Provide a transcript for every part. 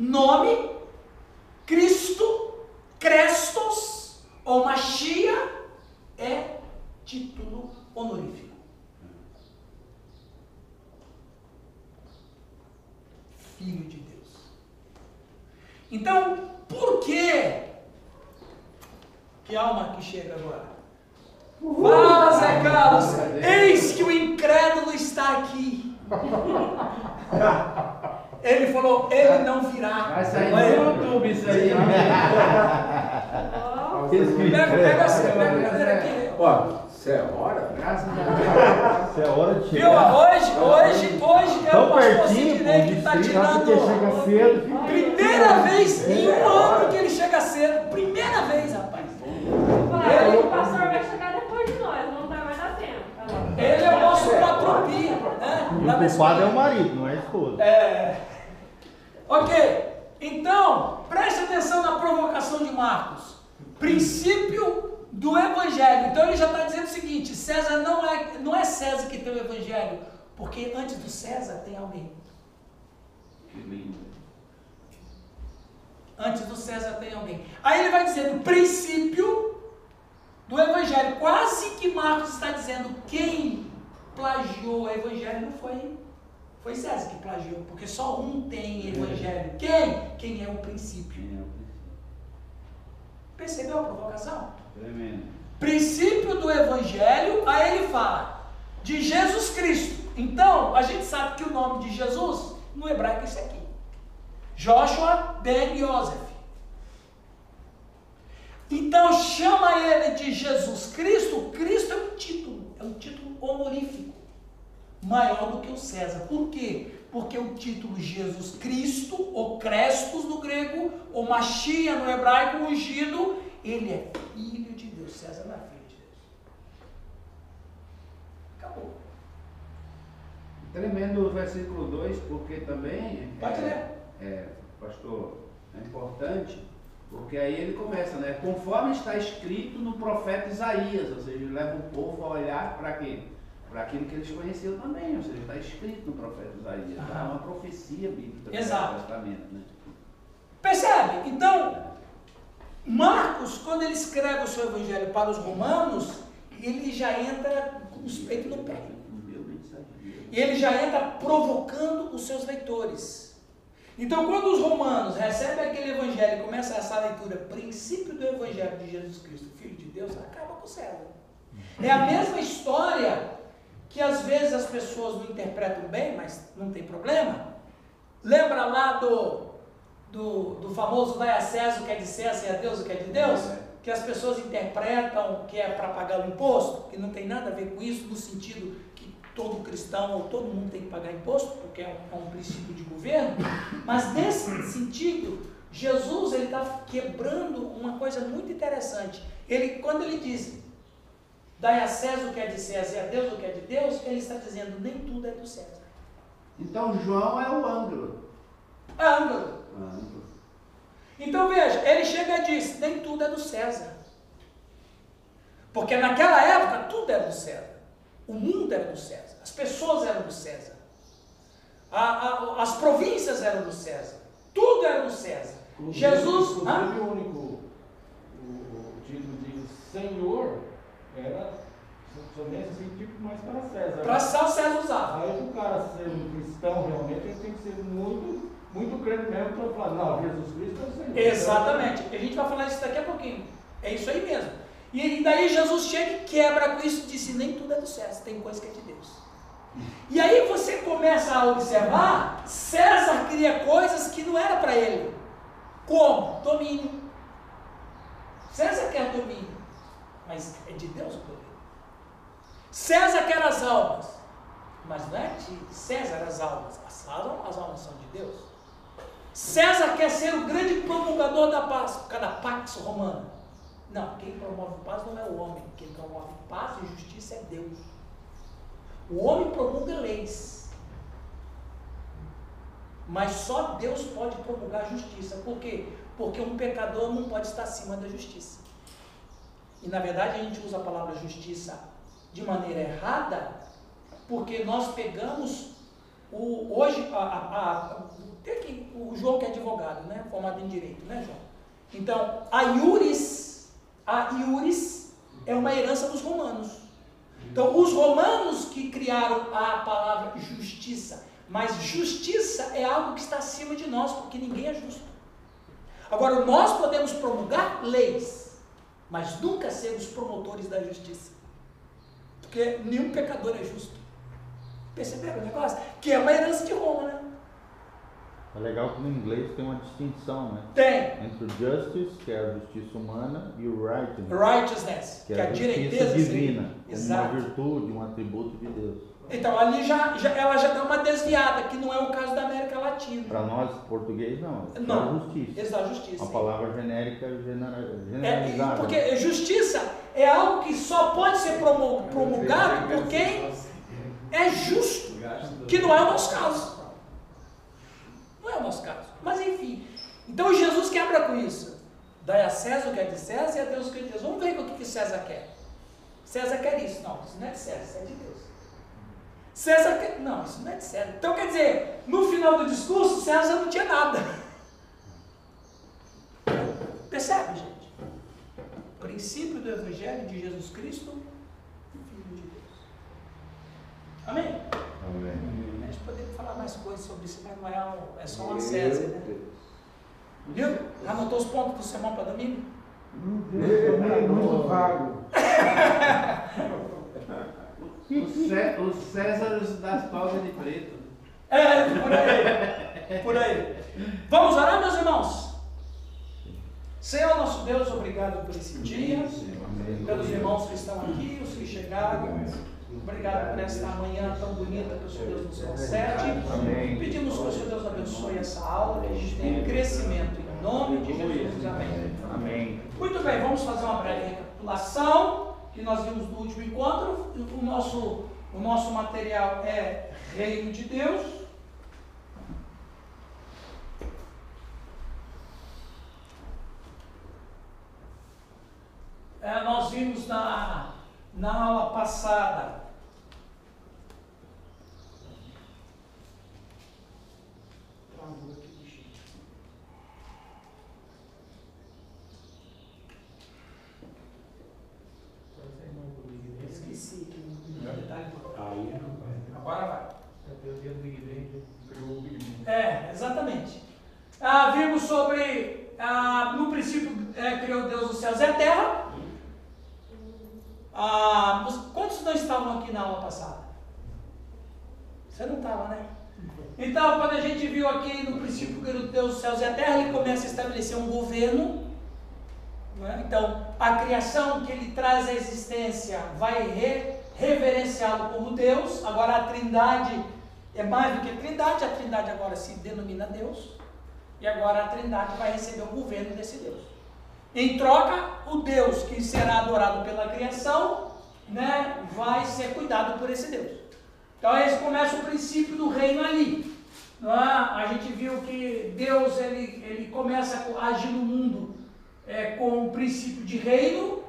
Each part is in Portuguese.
nome, Cristo, Crestos ou Machia é título honorífico. Filho de Deus. Então, por que? Que alma que chega agora? Fala, Zé Carlos, eis que o incrédulo está aqui. Ele falou, ele não virá. Vai sair no YouTube isso aí. Pega, pega, pega a cadeira aqui. Ó, isso é hora? Graças a Deus. Isso é hora de Viu? chegar. Hoje, hoje, hoje é o pastor Sidney que está tirando. chega cedo. Primeira vez em um ano que ele chega cedo. Primeira vez, rapaz. Falaram, o pastor vai chegar depois de nós, não vai mais dar tempo. Ele é o nosso patropi, né? O culpado é o marido, não é a esposa. É. Ok. Então, preste atenção na provocação de Marcos. Princípio do evangelho. Então ele já está dizendo o seguinte: César não é, não é César que tem o evangelho, porque antes do César tem alguém. Antes do César tem alguém. Aí ele vai dizendo princípio do evangelho. Quase que Marcos está dizendo quem plagiou o evangelho não foi foi César que plagiou, porque só um tem evangelho. Quem? Quem é o princípio. Quem é o Percebeu a provocação? Tremendo. Princípio do evangelho, aí ele fala de Jesus Cristo. Então, a gente sabe que o nome de Jesus no hebraico é esse aqui. Joshua ben Yosef. Então chama ele de Jesus Cristo. Cristo é um título, é um título honorífico, maior do que o César. Por quê? Porque o título Jesus Cristo, ou Crestos no grego, ou Machia no hebraico, ungido, ele é filho de Deus. César não é filho de Deus. Acabou. Tremendo o versículo 2, porque também. Pode é, ler. É, pastor, é importante, porque aí ele começa, né? Conforme está escrito no profeta Isaías, ou seja, ele leva o povo a olhar para quê? Para aquilo que eles conheciam também, ou seja, está escrito no profeta Isaías. É uma profecia bíblica do Exato. Testamento, né? Percebe? Então, Marcos, quando ele escreve o seu evangelho para os romanos, ele já entra com os peitos no pé. E ele já entra provocando os seus leitores. Então, quando os romanos recebem aquele evangelho e começa essa leitura, princípio do evangelho de Jesus Cristo, Filho de Deus, acaba com o César. É a mesma história que às vezes as pessoas não interpretam bem, mas não tem problema. Lembra lá do, do, do famoso vai a César o que é de César e a Deus o que é de Deus? Que as pessoas interpretam que é para pagar o imposto, que não tem nada a ver com isso, no sentido que todo cristão ou todo mundo tem que pagar imposto, porque é um, é um princípio de governo, mas nesse sentido, Jesus está quebrando uma coisa muito interessante. Ele, quando ele diz, dai a César o que é de César e a Deus o que é de Deus, ele está dizendo, nem tudo é do César. Então João é o ângulo. É ângulo. Ângulo. Então veja, ele chega e diz, nem tudo é do César. Porque naquela época tudo era do César. O mundo era do César. As pessoas eram do César. A- a- as províncias eram do César. Tudo era do César. Jesus. Inclusive, Hã? o único o, o título de Senhor era somente assim, tipo mais para César. Para só o César usava. Aí o cara ser um cristão realmente ele tem que ser muito, muito crente mesmo para falar, não, Jesus Cristo é o Senhor. Exatamente. A gente vai falar isso daqui a pouquinho. É isso aí mesmo. E daí Jesus chega e quebra com isso e diz: nem tudo é do César, tem coisa que é de Deus. E aí você começa a observar, César cria coisas que não era para ele. Como? Domínio. César quer domínio, mas é de Deus o domínio. César quer as almas, mas não é de César as almas. As almas, as almas são de Deus. César quer ser o grande promulgador da paz, por causa da Pax Romana. Não, quem promove paz não é o homem, quem promove paz e justiça é Deus. O homem promulga leis, mas só Deus pode promulgar justiça. Por quê? Porque um pecador não pode estar acima da justiça. E na verdade a gente usa a palavra justiça de maneira errada, porque nós pegamos o, hoje a, a- a- o João que é advogado, né? Formado em direito, né, João? Então, a iuris, a iuris é uma herança dos romanos. Então, os romanos que criaram a palavra justiça, mas justiça é algo que está acima de nós, porque ninguém é justo. Agora, nós podemos promulgar leis, mas nunca ser os promotores da justiça. Porque nenhum pecador é justo. Perceberam o negócio? Que é uma herança de Roma, né? É legal que no inglês tem uma distinção, né? Tem. Entre o justice, que é a justiça humana, e o righteousness, Righteousness, que que é é a a justiça divina, como uma Exato. virtude, um atributo de Deus. Então, ali já, já- ela já deu uma desviada, que não é o caso da América Latina. Para nós, português, não. É Não. justiça. Exato, justiça. Uma palavra genérica É, generalizada. porque justiça é algo que só pode ser promulgado por quem é justo, que não é o nosso caso. Não é o nosso caso. Mas enfim. Então Jesus quebra com isso. Dai a César o que é de César e a Deus o que é de Deus. Vamos ver o que que César quer. César quer isso. Não, isso não é de César, isso é de Deus. César quer. Não, isso não é de César. Então quer dizer, no final do discurso, César não tinha nada. Percebe, gente? O princípio do Evangelho de Jesus Cristo, Filho de Deus. Amém? Amém. A gente poderia falar mais coisas sobre isso, mas não é, um- é só uma César, né? Viu? Já anotou os pontos do sermão para domingo? É muito vago. Os, Cé- os Césares das togas de preto. É, por aí. Por aí. Vamos orar, meus irmãos? Senhor nosso Deus, obrigado por esse dia, pelos irmãos que estão aqui, os que chegaram. Obrigado por esta manhã tão bonita que o Senhor Deus nos concede. Amém. Pedimos que o Senhor Deus abençoe essa aula, que a gente tenha crescimento em nome de Jesus. Amém. Amém. Muito bem, vamos fazer uma breve recapitulação nós vimos no último encontro. O nosso, o nosso material é Reino de Deus. É, nós vimos na, na aula passada Travou aqui, aqui um detalhe importante. Agora vai. É, exatamente. Ah, vimos sobre, ah, no princípio, é, criou Deus os céus e a terra. Ah, os- quantos não estavam aqui na aula passada? Você não estava, né? Então, quando a gente viu aqui no princípio criou Deus os céus e a terra, ele começa a estabelecer um governo. É? Então, a criação que ele traz à existência vai re- reverenciá-lo como Deus. Agora, a trindade é mais do que trindade, a trindade agora se denomina Deus. E agora a trindade vai receber o governo desse Deus. Em troca, o Deus que será adorado pela criação, né, vai ser cuidado por esse Deus. Então, esse começa o princípio do reino ali. É? A gente viu que Deus ele, ele começa a agir no mundo é, com o princípio de reino.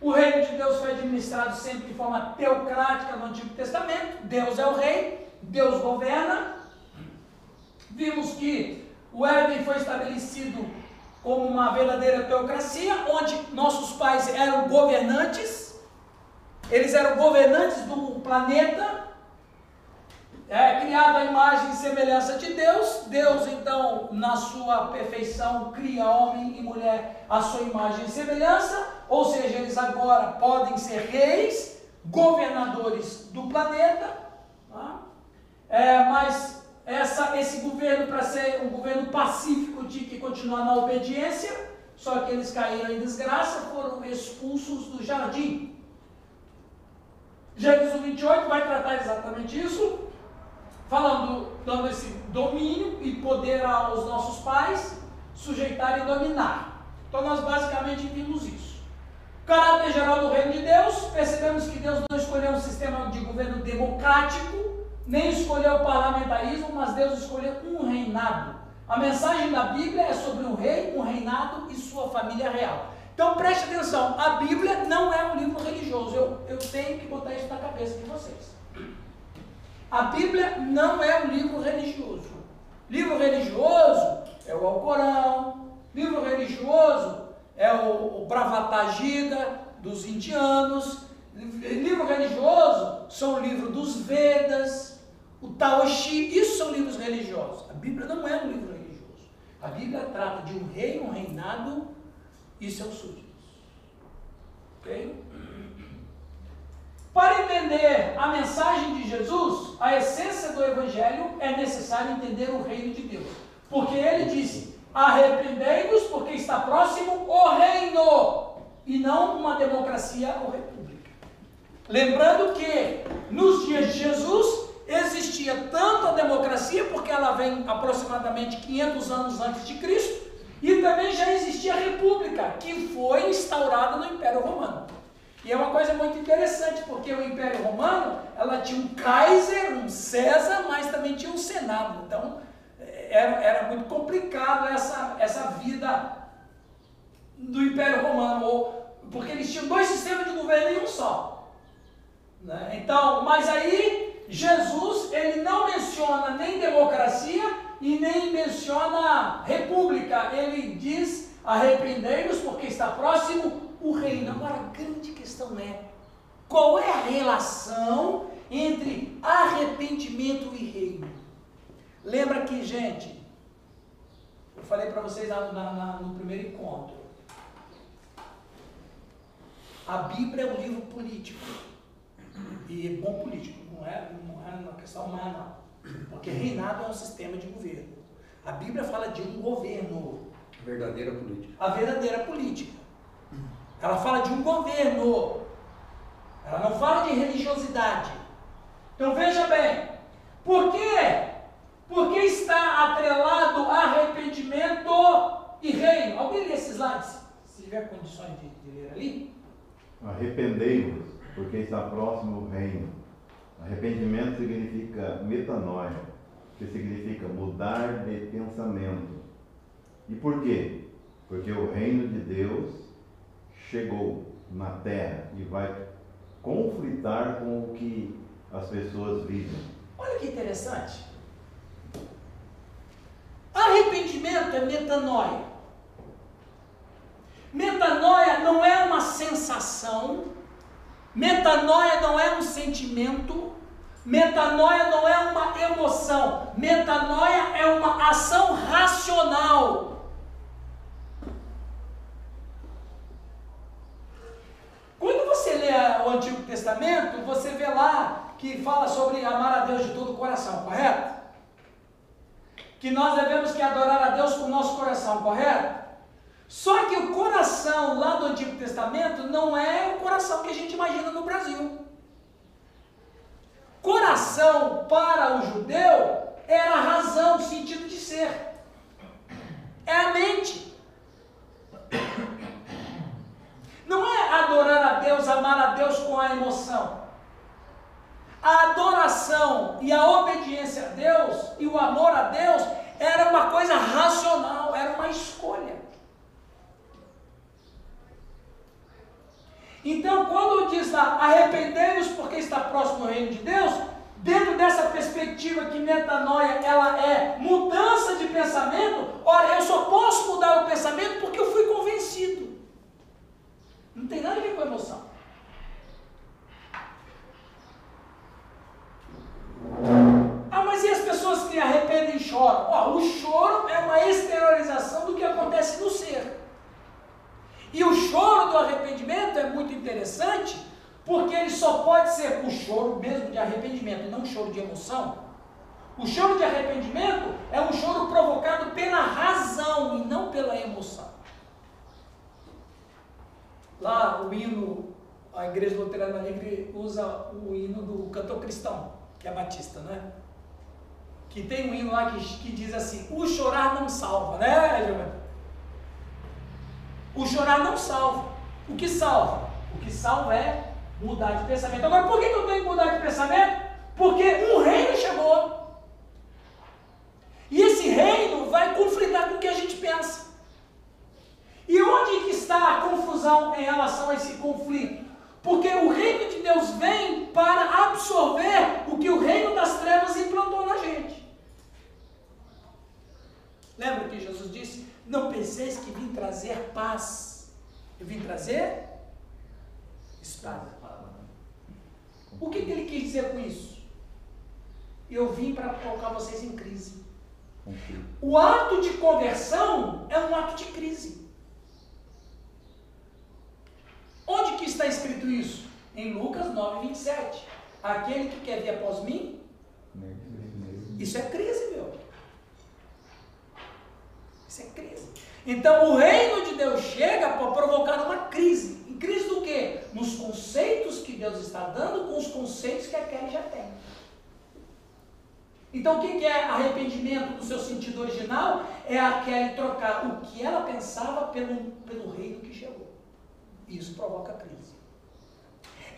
O reino de Deus foi administrado sempre de forma teocrática no Antigo Testamento. Deus é o rei, Deus governa. Vimos que o Éden foi estabelecido como uma verdadeira teocracia, onde nossos pais eram governantes, eles eram governantes do planeta, é, criado à imagem e semelhança de Deus. Deus, então, na sua perfeição, cria homem e mulher à sua imagem e semelhança, ou seja, eles agora podem ser reis, governadores do planeta, tá? É, mas essa, esse governo, para ser um governo pacífico, tinha que continuar na obediência, só que eles caíram em desgraça, foram expulsos do jardim. Gênesis 28 vai tratar exatamente isso, falando, dando esse domínio e poder aos nossos pais sujeitar e dominar. Então nós basicamente vimos isso. Caráter geral do reino de Deus, percebemos que Deus não escolheu um sistema de governo democrático, nem escolheu o parlamentarismo, mas Deus escolheu um reinado. A mensagem da Bíblia é sobre um rei, um reinado e sua família real. Então preste atenção, a Bíblia não é um livro religioso, eu, eu tenho que botar isso na cabeça de vocês. A Bíblia não é um livro religioso. Livro religioso é o Alcorão, livro religioso é o, o dos indianos, livro religioso são o livro dos Vedas, o Taoshi, isso são livros religiosos. A Bíblia não é um livro religioso. A Bíblia trata de um rei, um reinado e seus súditos. Ok? Para entender a mensagem de Jesus, a essência do Evangelho, é necessário entender o reino de Deus. Porque ele disse: arrependei-vos, porque está próximo o reino, e não uma democracia ou república. Lembrando que nos dias de Jesus existia tanto a democracia, porque ela vem aproximadamente 500 anos antes de Cristo, e também já existia a república, que foi instaurada no Império Romano. E é uma coisa muito interessante, porque o Império Romano, ela tinha um Kaiser, um César, mas também tinha um Senado. Então, é, era, era muito complicado essa, essa vida do Império Romano, porque eles tinham dois sistemas de governo em um só. Né? Então, mas aí, Jesus, ele não menciona nem democracia e nem menciona república. Ele diz, arrependei-vos porque está próximo o reino. Agora, a grande questão é: qual é a relação entre arrependimento e reino? Lembra que, gente, eu falei para vocês na, na, no primeiro encontro. A Bíblia é um livro político. E é bom político, não é, não é uma questão humana, não. Porque reinado é um sistema de governo. A Bíblia fala de um governo. Verdadeira política. A verdadeira política. Ela fala de um governo. Ela não fala de religiosidade. Então veja bem, por quê? Porque está atrelado arrependimento e reino. Alguém lê esses slides? Se tiver condições de, de ler ali. Arrependei-vos, porque está próximo o reino. Arrependimento significa metanoia, que significa mudar de pensamento. E por quê? Porque o reino de Deus chegou na terra e vai conflitar com o que as pessoas vivem. Olha que interessante. Arrependimento é metanoia. Metanoia não é uma sensação, metanoia não é um sentimento, metanoia não é uma emoção, metanoia é uma ação racional. o Antigo Testamento, você vê lá que fala sobre amar a Deus de todo o coração, correto? Que nós devemos que adorar a Deus com o nosso coração, correto? Só que o coração lá do Antigo Testamento não é o coração que a gente imagina no Brasil. Coração para o judeu era a razão, o sentido de ser. É a mente. Não é adorar a Deus, amar a Deus com a emoção. A adoração e a obediência a Deus e o amor a Deus era uma coisa racional, era uma escolha. Então, quando diz lá, arrependei-vos porque está próximo do reino de Deus, dentro dessa perspectiva que metanoia ela é mudança de pensamento, ora, eu só posso mudar o pensamento porque eu fui convencido. Não tem nada a ver com emoção. Ah, mas e as pessoas que arrependem e choram? O choro é uma exteriorização do que acontece no ser. E o choro do arrependimento é muito interessante, porque ele só pode ser o choro mesmo de arrependimento, não um choro de emoção. O choro de arrependimento é um choro provocado pela razão e não pela emoção. Lá o hino, a Igreja Luterana Livre usa o hino do cantor cristão, que é batista, né? Que tem um hino lá que, que diz assim: O chorar não salva, né, Giovanni? O chorar não salva. O que salva? O que salva é mudar de pensamento. Agora, por que eu tenho que mudar de pensamento? Porque um reino chegou. E esse reino vai conflitar com o que a gente pensa. E onde que está a confusão em relação a esse conflito? Porque o reino de Deus vem para absorver o que o reino das trevas implantou na gente. Não penseis que vim trazer paz. Eu vim trazer espada. O que, que ele quis dizer com isso? Eu vim para colocar vocês em crise. O ato de conversão é um ato de crise. Onde que está escrito isso? Em Lucas 9, 27. Aquele que quer vir após mim, isso é crise, meu. Isso é crise. Então o reino de Deus chega para provocar uma crise. Em crise do quê? Nos conceitos que Deus está dando com os conceitos que a Kelly já tem. Então o que é arrependimento no seu sentido original? É a Kelly trocar o que ela pensava pelo, pelo reino que chegou. Isso provoca crise.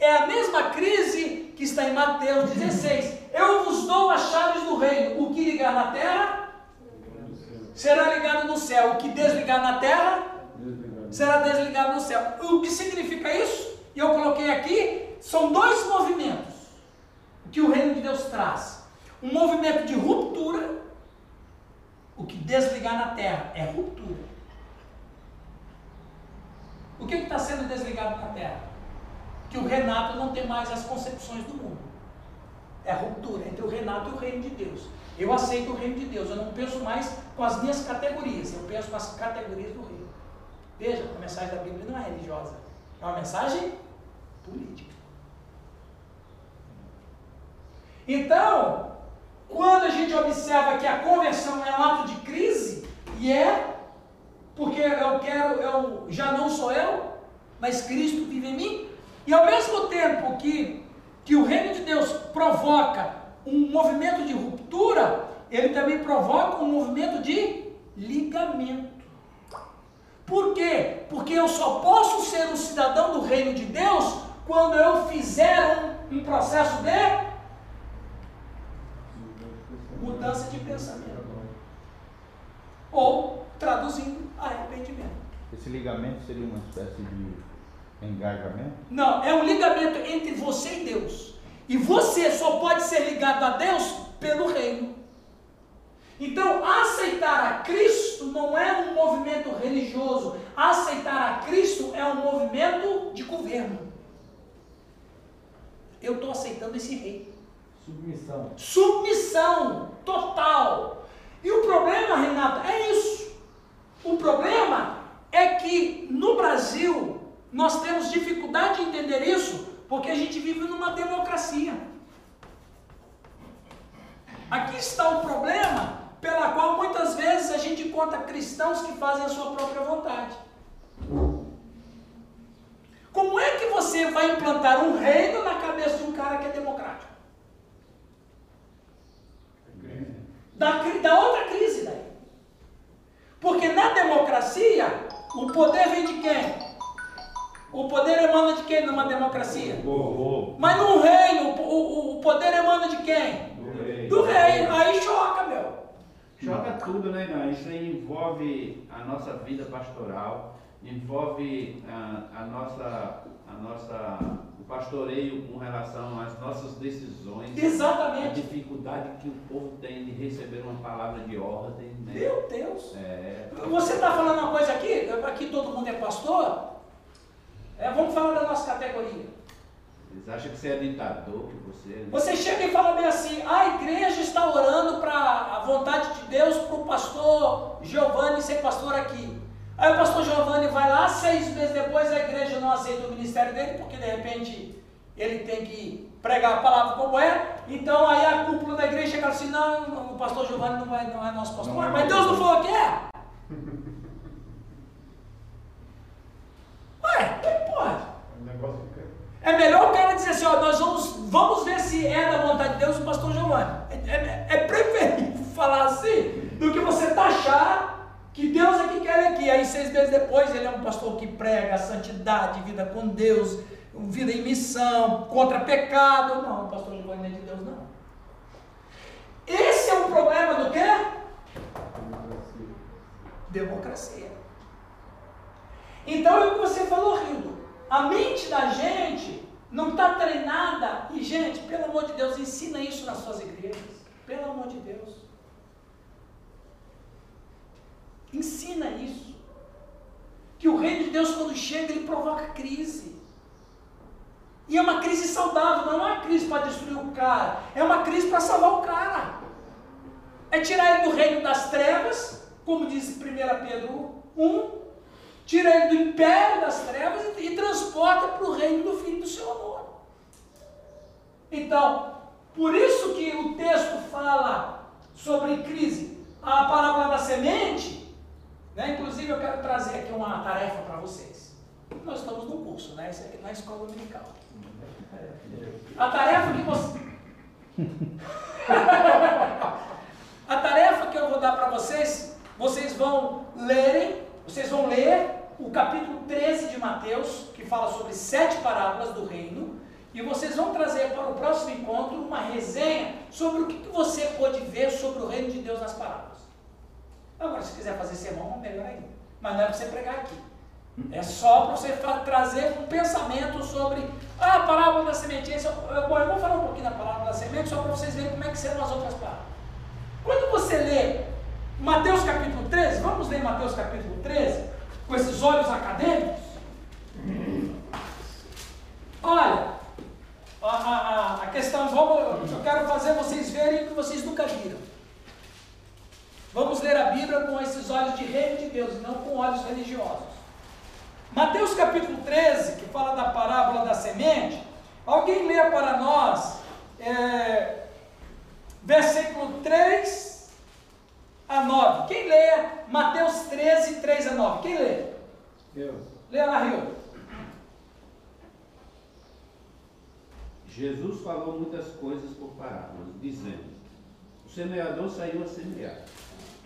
É a mesma crise que está em Mateus 16. Eu vos dou as chaves do reino. O que ligar na terra será ligado no céu. O que desligar na terra será desligado no céu. O que significa isso? E eu coloquei aqui, são dois movimentos que o reino de Deus traz. Um movimento de ruptura. O que desligar na terra é ruptura. O que está sendo desligado na terra? Que o Renato não tem mais as concepções do mundo. É a ruptura entre o Renato e o reino de Deus. Eu aceito o reino de Deus, eu não penso mais com as minhas categorias, eu penso com as categorias do reino. Veja, a mensagem da Bíblia não é religiosa, é uma mensagem política. Então, quando a gente observa que a conversão é um ato de crise, e é, porque eu quero, eu já não sou eu, mas Cristo vive em mim, e ao mesmo tempo que, que o reino de Deus provoca um movimento de ruptura, ele também provoca um movimento de ligamento. Por quê? Porque eu só posso ser um cidadão do reino de Deus quando eu fizer um, um processo de mudança de pensamento. Ou, traduzindo, arrependimento. Esse ligamento seria uma espécie de engajamento? Não, é um ligamento entre você e Deus. E você só pode ser ligado a Deus pelo reino. Então, aceitar a Cristo não é um movimento religioso. Aceitar a Cristo é um movimento de governo. Eu estou aceitando esse rei. Submissão. Submissão total. E o problema, Renato, é isso. O problema é que no Brasil nós temos dificuldade de entender isso porque a gente vive numa democracia. Aqui está o problema pela qual muitas vezes a gente encontra cristãos que fazem a sua própria vontade. Como é que você vai implantar um reino na cabeça de um cara que é democrático? Da, da outra crise daí. Porque na democracia, o poder vem de quem? O poder emana de quem numa democracia? Oh, Mas no reino, o, o, o poder emana de quem? Do rei. Do rei. Aí choca, meu. Choca tudo, né, irmão? Isso aí envolve a nossa vida pastoral, envolve a, a nossa, a nossa, o pastoreio com relação às nossas decisões, a Exatamente. dificuldade que o povo tem de receber uma palavra de ordem, né? Meu Deus. É, Você está falando uma coisa aqui, aqui todo mundo é pastor. É, vamos falar da nossa categoria. eles acham que você é ditador, que você... Você chega e fala bem assim, a igreja está orando para a vontade de Deus para o pastor Giovanni ser pastor aqui. Aí o pastor Giovanni vai lá, seis meses depois a igreja não aceita o ministério dele, porque de repente ele tem que pregar a palavra como é. Então aí a cúpula da igreja chega assim, não, o pastor Giovanni não, vai, não é nosso pastor. Não é Mas Deus não falou que é? Ué, que pode? É melhor o cara dizer assim, ó, nós vamos, vamos ver se é da vontade de Deus o pastor Giovanni. É, é, é preferível falar assim do que você taxar que Deus é que quer aqui. Aí seis meses depois ele é um pastor que prega a santidade, vida com Deus, vida em missão, contra pecado. Não, o pastor Giovanni não é de Deus, não. Esse é o problema do quê? Democracia. Então é o que você falou, Rildo. A mente da gente não está treinada. E, gente, pelo amor de Deus, ensina isso nas suas igrejas. Pelo amor de Deus. Ensina isso. Que o reino de Deus, quando chega, ele provoca crise. E é uma crise saudável, não é uma crise para destruir o cara, é uma crise para salvar o cara. É tirar ele do reino das trevas, como diz 1 Pedro 1, tira ele do império das trevas e, e transporta para o reino do Filho do seu amor. Então, por isso que o texto fala sobre crise. A parábola da semente, né? inclusive eu quero trazer aqui uma tarefa para vocês. Nós estamos no curso, né? Isso aqui na escola dominical. A tarefa que você. A tarefa que eu vou dar para vocês, vocês vão lerem, vocês vão ler o capítulo 13 de Mateus, que fala sobre sete parábolas do reino, e vocês vão trazer para o próximo encontro uma resenha sobre o que você pode ver sobre o reino de Deus nas parábolas. Agora, se quiser fazer sermão, melhor ainda. Mas não é para você pregar aqui. É só para você trazer um pensamento sobre ah, a parábola da semente. Esse, eu, bom, eu vou falar um pouquinho da parábola da semente, só para vocês verem como é que serão as outras parábolas. Quando você lê Mateus capítulo 13, vamos ler Mateus capítulo 13, com esses olhos acadêmicos? Olha, a, a, a questão, vamos, eu quero fazer vocês verem o que vocês nunca viram. Vamos ler a Bíblia com esses olhos de reino de Deus, e não com olhos religiosos. Mateus capítulo 13, que fala da parábola da semente, alguém lê para nós, é, versículo 3 a 9. Quem lê Mateus 13, 3 a 9? Quem lê? Eu. Lê lá, Rio. Jesus falou muitas coisas por parábolas, dizendo: O semeador saiu a semear.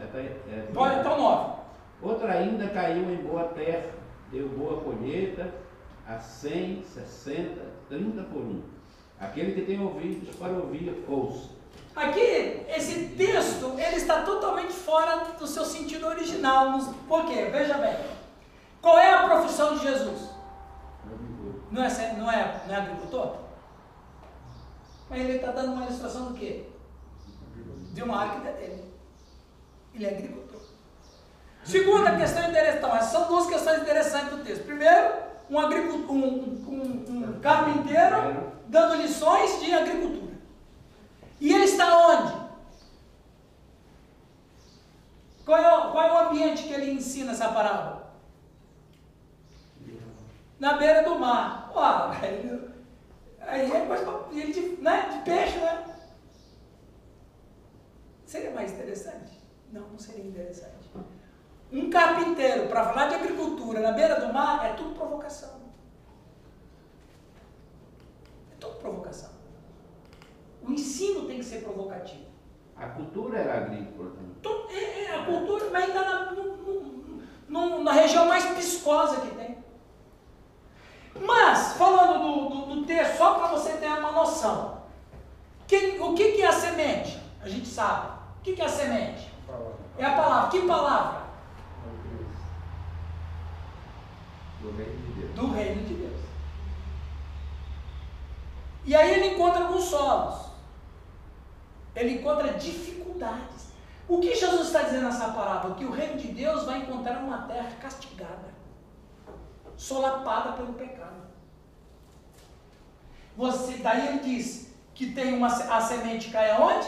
É, é, Olha, então 9. Outra ainda caiu em boa terra, deu boa colheita, a 100, 60, 30 por um. Aquele que tem ouvidos para ouvir, ouça. Aqui, esse texto, ele está totalmente fora do seu sentido original. Por quê? Veja bem. Qual é a profissão de Jesus? Não é, não é, não é agricultor? Mas ele está dando uma ilustração do quê? De uma área que dele. Ele é agricultor. Segunda questão interessante. Então, são duas questões interessantes do texto. Primeiro, um, agricultor, um, um, um carpinteiro dando lições de agricultura. E ele está onde? Qual é, o, qual é o ambiente que ele ensina essa parábola? Na beira do mar. Ele, aí é ele de, né, de peixe, né? Seria mais interessante? Não, não seria interessante. Um carpinteiro, para falar de agricultura na beira do mar, é tudo provocação. É tudo provocação. O ensino tem que ser provocativo. A cultura era agrícola também. É- é a cultura, mas ainda na, no- no- na região mais piscosa que tem. Mas, falando do, do- do texto, só para você ter uma noção. O que, que é a semente? A gente sabe. O que, que é a semente? É a palavra. Que palavra? Do reino de Deus. Do reino de Deus. E aí ele encontra alguns solos. Ele encontra dificuldades. O que Jesus está dizendo nessa parábola? Que o reino de Deus vai encontrar uma terra castigada, solapada pelo pecado. Você, daí ele diz que tem uma, a semente cai aonde?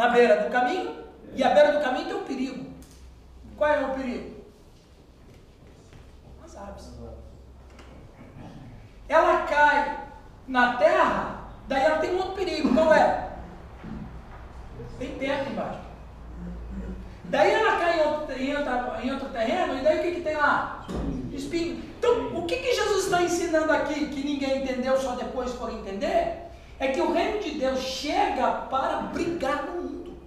Na beira do caminho. E a beira do caminho tem um perigo. Qual é o perigo? As aves. Ela cai na terra, daí ela tem um outro perigo. Qual é? Tem pedra embaixo. Daí ela cai em outro, em outra- em outro terreno, e daí o que, que tem lá? Espinho. Então, o que, que Jesus está ensinando aqui, que ninguém entendeu, só depois foram entender? É que o reino de Deus chega para brigar no mundo.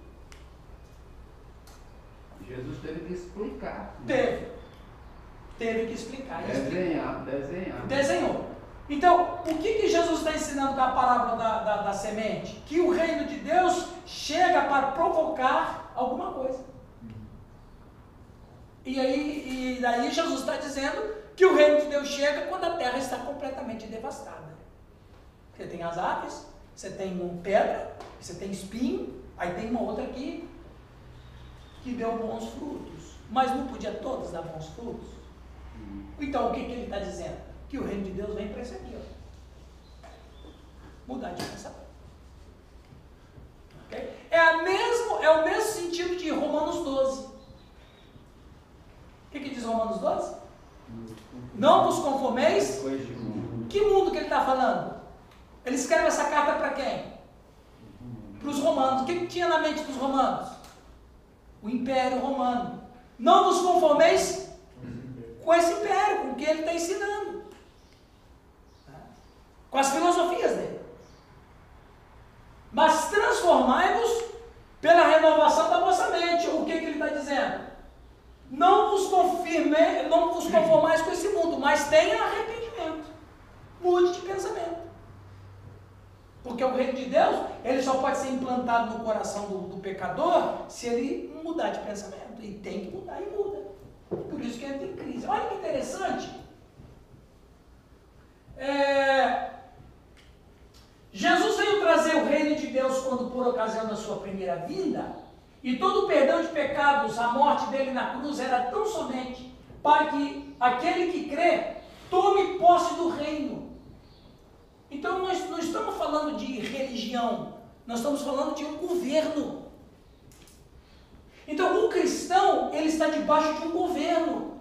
Jesus teve que explicar. Teve. Teve que explicar. Desenhar, desenhar. Desenhou. Então, o que, que Jesus está ensinando com a parábola da, da, da semente? Que o reino de Deus chega para provocar alguma coisa. E aí, e daí Jesus está dizendo que o reino de Deus chega quando a terra está completamente devastada. Você tem as aves, você tem pedra, você tem espinho, aí tem uma outra aqui que deu bons frutos. Mas não podia todas dar bons frutos? Então o que, que ele está dizendo? Que o reino de Deus vem para esse aqui, ó. Mudar de pensamento. Ok? É, a mesmo, é o mesmo sentido de Romanos 12. O que, que diz Romanos 12? Não vos conformeis. Que mundo que ele está falando? Ele escreve essa carta para quem? Para os romanos. O que, tinha na mente dos romanos? O Império Romano. Não vos conformeis com esse império, com o que ele está ensinando. Com as filosofias dele. Mas transformai-vos pela renovação da vossa mente. O que, que ele está dizendo? Não vos confirme, não vos conformais com esse mundo, mas tenha arrependimento. Mude de pensamento. Porque o reino de Deus, ele só pode ser implantado no coração do, do pecador se ele mudar de pensamento. E tem que mudar e muda. Por isso que entra em crise. Olha que interessante. É, Jesus veio trazer o reino de Deus quando por ocasião da sua primeira vinda, e todo o perdão de pecados, a morte dele na cruz era tão somente para que aquele que crê tome posse do reino. Então nós não estamos falando de religião, nós estamos falando de um governo. Então o cristão, ele está debaixo de um governo.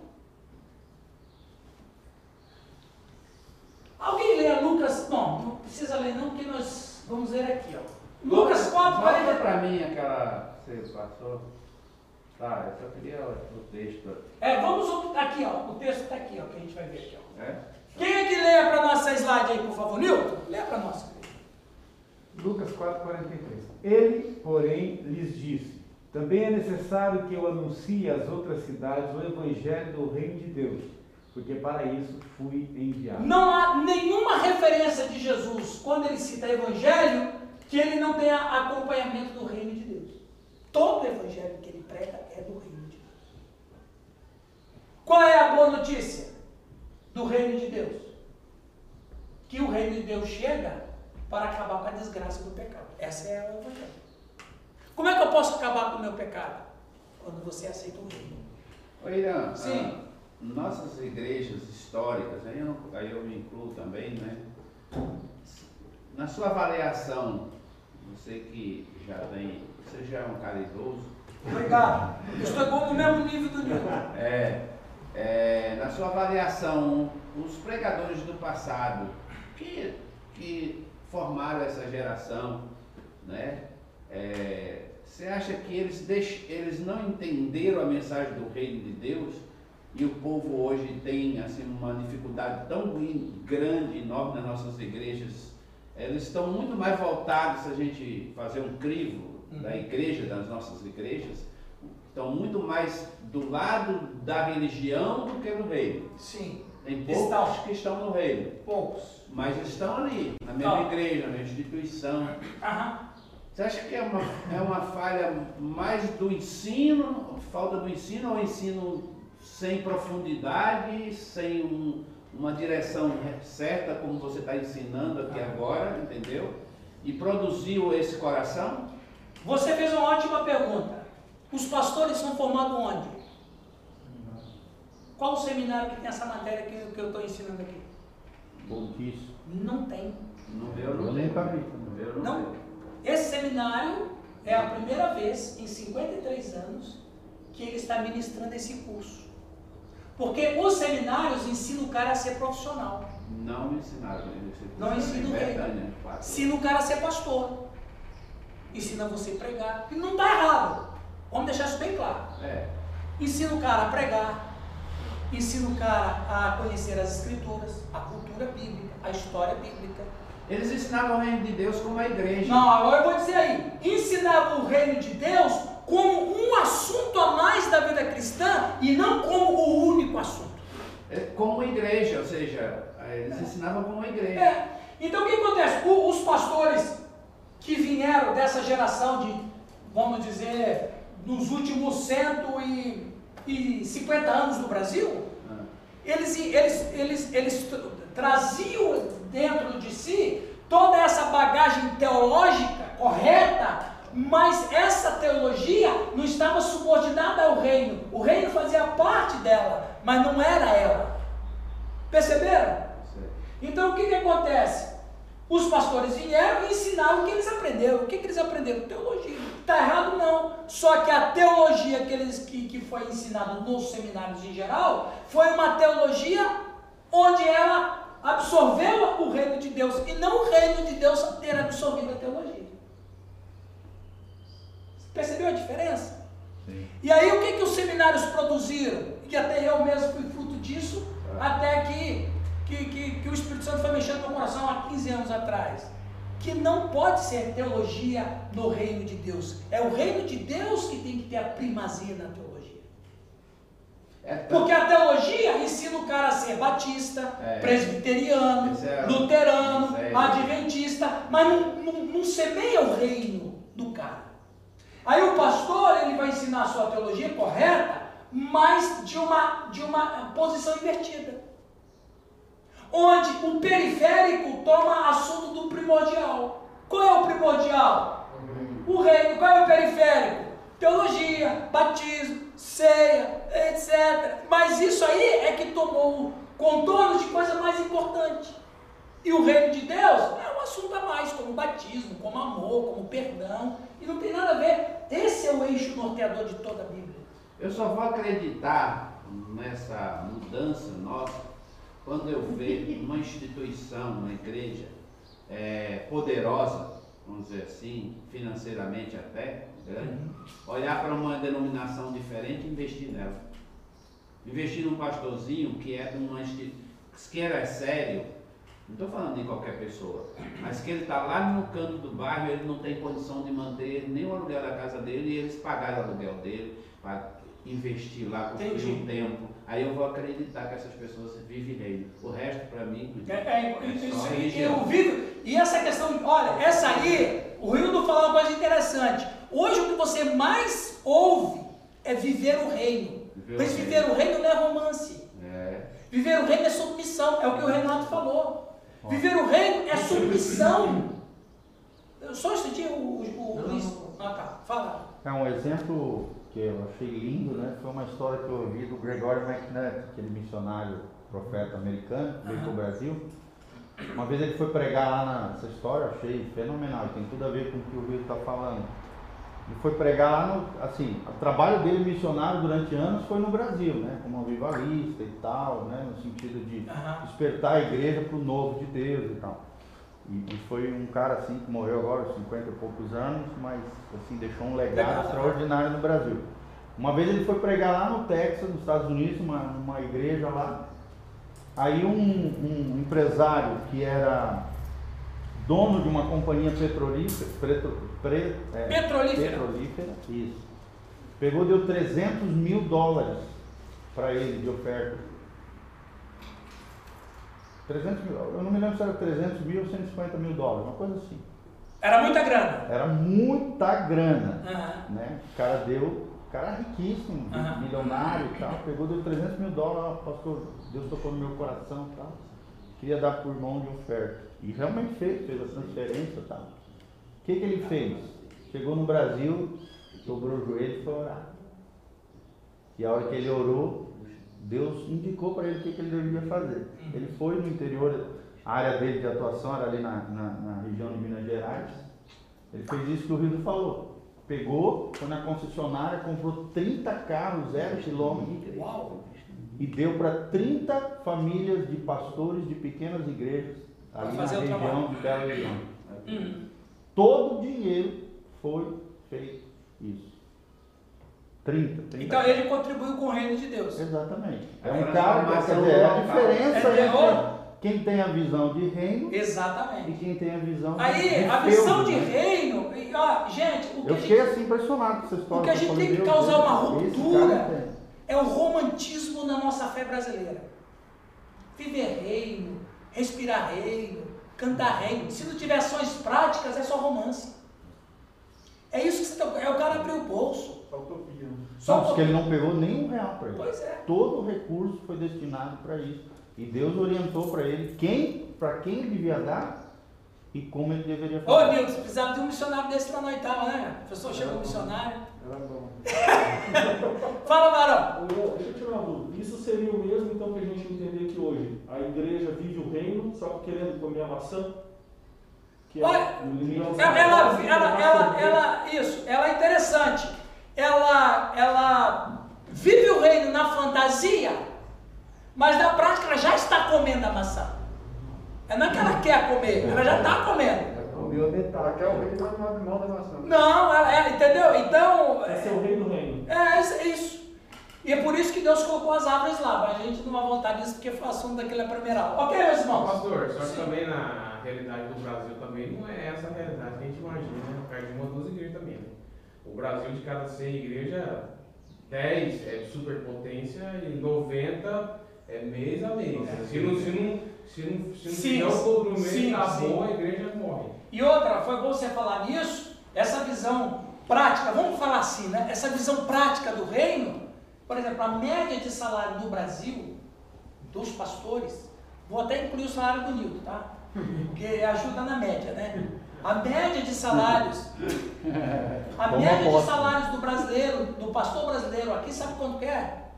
Alguém lê Lucas? Não, não precisa ler não, porque nós vamos ler aqui, ó. Lucas 4, Volta 40. para mim aquela que você passou. Tá, eu só queria o texto. É, vamos aqui, ó. O texto está aqui, ó, que a gente vai ver aqui, ó. É? Quem é que 4,43. Ele, porém, lhes disse: Também é necessário que eu anuncie às outras cidades o evangelho do reino de Deus, porque para isso fui enviado. Não há nenhuma referência de Jesus, quando ele cita evangelho, que ele não tenha acompanhamento do reino de Deus. Todo evangelho que ele prega é do reino de Deus. Qual é a boa notícia do reino de Deus? Que o reino de Deus chega para acabar com a desgraça do pecado. Essa é a evangelho. Como é que eu posso acabar com o meu pecado? Quando você aceita o reino. Ô Irã, Sim. ah, nossas igrejas históricas, aí eu, aí eu me incluo também, né? Na sua avaliação, você que já tem, você já é um cara idoso, Obrigado. Eu estou igual no mesmo nível do Nilton. é, é, na sua avaliação, os pregadores do passado que, que formaram essa geração, né? É, você acha que eles, deix, eles não entenderam a mensagem do reino de Deus e o povo hoje tem assim uma dificuldade tão grande, enorme nas nossas igrejas? Eles estão muito mais voltados, se a gente fazer um crivo da Uhum. igreja, das nossas igrejas, estão muito mais do lado da religião do que do reino. Sim, Tem Estão. poucos que estão no reino, poucos. Mas estão ali, na mesma Não. igreja, na instituição. Aham. Você acha que é uma, é uma falha mais do ensino, falta do ensino ou ensino sem profundidade, sem um- uma direção certa, como você está ensinando aqui agora, entendeu? E produziu esse coração? Você fez uma ótima pergunta. Os pastores são formados onde? Qual o seminário que tem essa matéria que, que eu estou ensinando aqui? Boltiço. Não tem. Não tem. nunca vi. No meu não, Não. Esse seminário é a primeira vez em 53 anos que ele está ministrando esse curso. Porque os seminários ensinam o cara a ser profissional. Não me ensinaram. né? Você Não ensina ensina em o reino. Betânia, quatro. Ensina o cara a ser pastor. Ensina você a pregar. E não está errado. Vamos deixar isso bem claro. É. Ensina o cara a pregar, ensina o cara a conhecer as escrituras, a cultura bíblica, a história bíblica. Eles ensinavam o reino de Deus como a igreja. Não, agora eu vou dizer aí, ensinava o reino de Deus como um assunto a mais da vida cristã e não como o único assunto. É como igreja, ou seja, eles ensinavam como igreja. É. Então o que acontece? O- os pastores que vieram dessa geração de, vamos dizer, nos últimos 150 anos no Brasil, Ah. eles, eles, eles, eles tra- traziam dentro de si toda essa bagagem teológica correta, mas essa teologia não estava subordinada ao reino. O reino fazia parte dela, mas não era ela. Perceberam? Então o que, que acontece? Os pastores vieram e ensinaram o que eles aprenderam. O que, que eles aprenderam? Teologia. Está errado não. Só que a teologia que, eles, que, que foi ensinada nos seminários em geral foi uma teologia onde ela absorveu o reino de Deus e não o reino de Deus ter absorvido a teologia. Percebeu a diferença? Sim. E aí o que, que os seminários produziram? Que até eu mesmo fui fruto disso, até que, que, que, que o Espírito Santo foi mexendo no meu coração há 15 anos atrás. Que não pode ser teologia no reino de Deus. É o reino de Deus que tem que ter a primazia na teologia. É Porque a teologia ensina o cara a ser batista, É. presbiteriano, é- luterano, é- adventista, mas não, não, não semeia o reino do cara. Aí o pastor ele vai ensinar a sua teologia correta, mas de uma, de uma posição invertida. Onde o periférico toma assunto do primordial. Qual é o primordial? O reino. Qual é o periférico? Teologia, batismo, ceia, etc. Mas isso aí é que tomou contorno de coisa mais importante. E o reino de Deus é um assunto a mais, como batismo, como amor, como perdão. E não tem nada a ver. Esse é o eixo norteador de toda a Bíblia. Eu só vou acreditar nessa mudança nossa quando eu ver uma instituição, uma igreja é, poderosa, vamos dizer assim, financeiramente até, grande, olhar para uma denominação diferente e investir nela. Investir num pastorzinho que é de uma instituição, que é sério, não estou falando de qualquer pessoa, mas que ele está lá no canto do bairro, ele não tem condição de manter nem o aluguel da casa dele e eles pagaram o aluguel dele para investir lá, construir um tempo. Aí eu vou acreditar que essas pessoas vivem reino. O resto, para mim, É, é, é isso, só e- religião. eu vivo, e essa questão, olha, essa aí, o Rildo falou uma coisa interessante. Hoje o que você mais ouve é viver o reino. Viver o Mas reino. viver o reino não é romance. É, Viver o reino é submissão, é o que o Renato falou. Viver o reino é submissão. Eu Só um instantinho, o, o, o Luiz. Ah tá, fala. É um exemplo que eu achei lindo, né? Foi uma história que eu ouvi do Gregory McNutt, aquele missionário, profeta americano, que veio para o Brasil. Uma vez ele foi pregar lá nessa história, eu achei fenomenal, tem tudo a ver com o que o Rio está falando. Ele foi pregar lá no, assim, o trabalho dele missionário durante anos foi no Brasil, né? Como avivalista e tal, né? No sentido de despertar a igreja para o novo de Deus e tal. E, e foi um cara assim que morreu agora, aos 50 e poucos anos, mas assim deixou um legado Legal. extraordinário no Brasil. Uma vez ele foi pregar lá no Texas, nos Estados Unidos, uma, numa igreja lá. Aí um, um empresário que era dono de uma companhia petrolífera, petro, pre- é, Petrolífera. petrolífera, isso. Pegou, deu 300 mil dólares para ele de oferta. 300 mil, eu não me lembro se era 300 mil ou 150 mil dólares, uma coisa assim. Era muita grana. Era muita grana, Aham. né? O cara deu, o cara riquíssimo, Aham. milionário e tal, pegou, deu 300 mil dólares, pastor, Deus tocou no meu coração e tal. Queria dar por mão de oferta. E realmente fez, fez a transferência e tal. O que, que ele fez? Chegou no Brasil, dobrou o joelho e foi orar. E a hora que ele orou, Deus indicou para ele o que, que ele devia fazer. Ele foi no interior, a área dele de atuação era ali na, na, na região de Minas Gerais. Ele fez isso que o Rio falou. Pegou, foi na concessionária, comprou 30 carros, zero quilômetro, Uau. e deu para 30 famílias de pastores de pequenas igrejas ali na região trabalho. de Belo Horizonte. Hum. Todo o dinheiro foi feito isso. 30, 30 Então ele contribuiu com o reino de Deus. Exatamente. É A um quer dizer, é a diferença É, entre quem tem a visão de reino e Exatamente. quem tem a visão de Aí, de a visão de né? reino, e, ó, gente, o que Eu a fiquei gente assim impressionado com essa história. O que a gente falei, tem que causar Deus, uma ruptura é o romantismo na nossa fé brasileira. Viver reino, respirar reino, cantar reino. Se não tiver ações práticas, é só romance. É isso que você tá, é o cara abrir o bolso. É utopia. Só Só porque ele não pegou nenhum real para ele. Pois é. Todo o recurso foi destinado para isso. E Deus orientou para ele quem, para quem ele devia dar e como ele deveria Ô, fazer. Nilton, você precisava de um missionário desse lá na oitava, né? O professor chegou um missionário. Era bom. Fala, Varão. Ô, Deixa eu tirar uma dúvida. Isso seria o mesmo, então, que a gente entender que hoje a igreja vive o reino, só que querendo comer a maçã? Que é Olha, limite Ela, ela, ela, ela- isso, ela é interessante. Ela, ela vive o reino na fantasia, mas na prática ela já está comendo a maçã. É não é que ela quer comer, ela já está comendo. Comeu metade. Quer o rei, mas não abre mão da maçã. Não, ela, ela- entendeu? Então, Esse é o rei do reino. é, isso- é isso. E é por isso que Deus colocou as árvores lá, mas a gente não vai voltar nisso porque foi assunto daquele primeira aula. Ok, meus irmãos? Pastor, só que Sim. também na realidade do Brasil também não é essa a realidade que a gente imagina, né? Causa de uma duas igrejas também? O Brasil de cada 100 igrejas, 10 é superpotência e 90 é mês a mês. Se não, se não, se não, se não Sim, o dobro mês, sim, acabou, a igreja morre. E outra, foi bom você falar nisso, essa visão prática, vamos falar assim, né? Essa visão prática do reino, por exemplo, a média de salário no Brasil, dos pastores, vou até incluir o salário do Nilton, tá? Porque ajuda na média, né? A média de salários, a Como média de salários do brasileiro, do pastor brasileiro aqui, sabe quanto que é?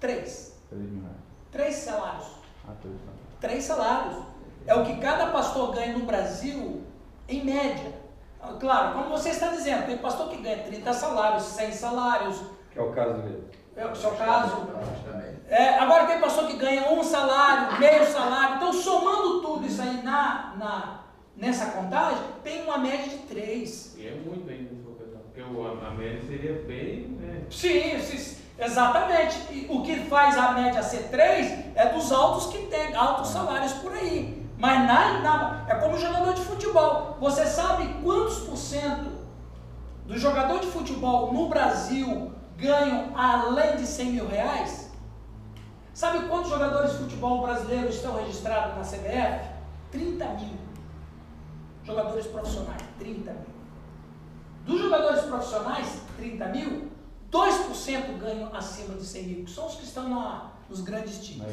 Três. Três mil reais. Três salários. Ah, três mil. Três salários. É o que cada pastor ganha no Brasil, em média. Ah, Claro, como você está dizendo, tem pastor que ganha 30 salários, 100 salários, Que é o caso dele. é o seu caso. Também. É, agora tem pastor que ganha um salário, meio salário. Então, somando tudo isso aí na, na, nessa contagem, tem uma média de três. E é muito pensar. porque a, a média seria bem, né? Sim, sim, exatamente. E o que faz a média ser 3 é dos altos que tem, altos salários por aí. Mas na, na- é como jogador de futebol. Você sabe quantos por cento do jogador de futebol no Brasil ganham além de 100 mil reais? Sabe quantos jogadores de futebol brasileiros estão registrados na CBF? 30 mil. Jogadores profissionais, 30 mil. Dos jogadores profissionais, 30 mil, 2% ganham acima de 100 mil, que são os que estão na- nos grandes times.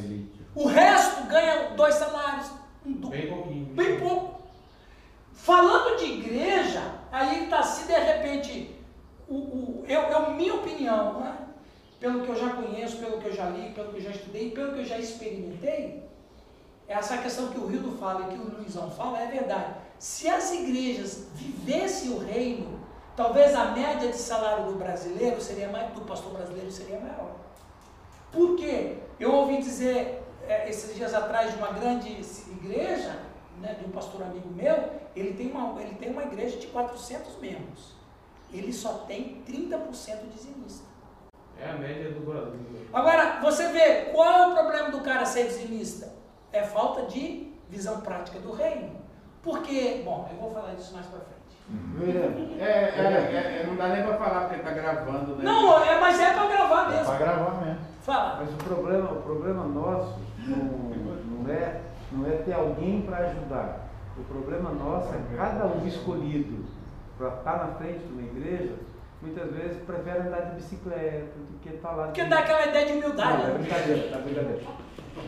O resto ganha dois salários, um du- Bem pouquinho. bem pouco. Falando de igreja, aí está se de repente, o, o, eu, eu, minha opinião, né? pelo que eu já conheço, pelo que eu já li, pelo que eu já estudei, pelo que eu já experimentei, essa questão que o Rildo fala e que o Luizão fala é verdade. Se as igrejas vivessem o reino, talvez a média de salário do brasileiro seria mais, do pastor brasileiro seria maior. Por quê? Eu ouvi dizer eh, esses dias atrás de uma grande igreja, né, de um pastor amigo meu, ele tem uma, ele tem uma igreja de 400 membros. Ele só tem 30% dizimista. É a média do Brasil. Agora, você vê, qual é o problema do cara ser dizimista? É falta de visão prática do reino. Porque, bom, eu vou falar disso mais pra frente. William, É, é, é, não dá nem pra falar porque tá gravando, né? Não, é, mas é pra gravar É mesmo. pra gravar mesmo. Fala. Mas o problema, o problema nosso não, não é, não é ter alguém para ajudar. O problema nosso é cada um escolhido para estar na frente de uma igreja, muitas vezes prefere andar de bicicleta do que estar lá. Porque dá aquela ideia de humildade. Não, é né? brincadeira, tá brincadeira.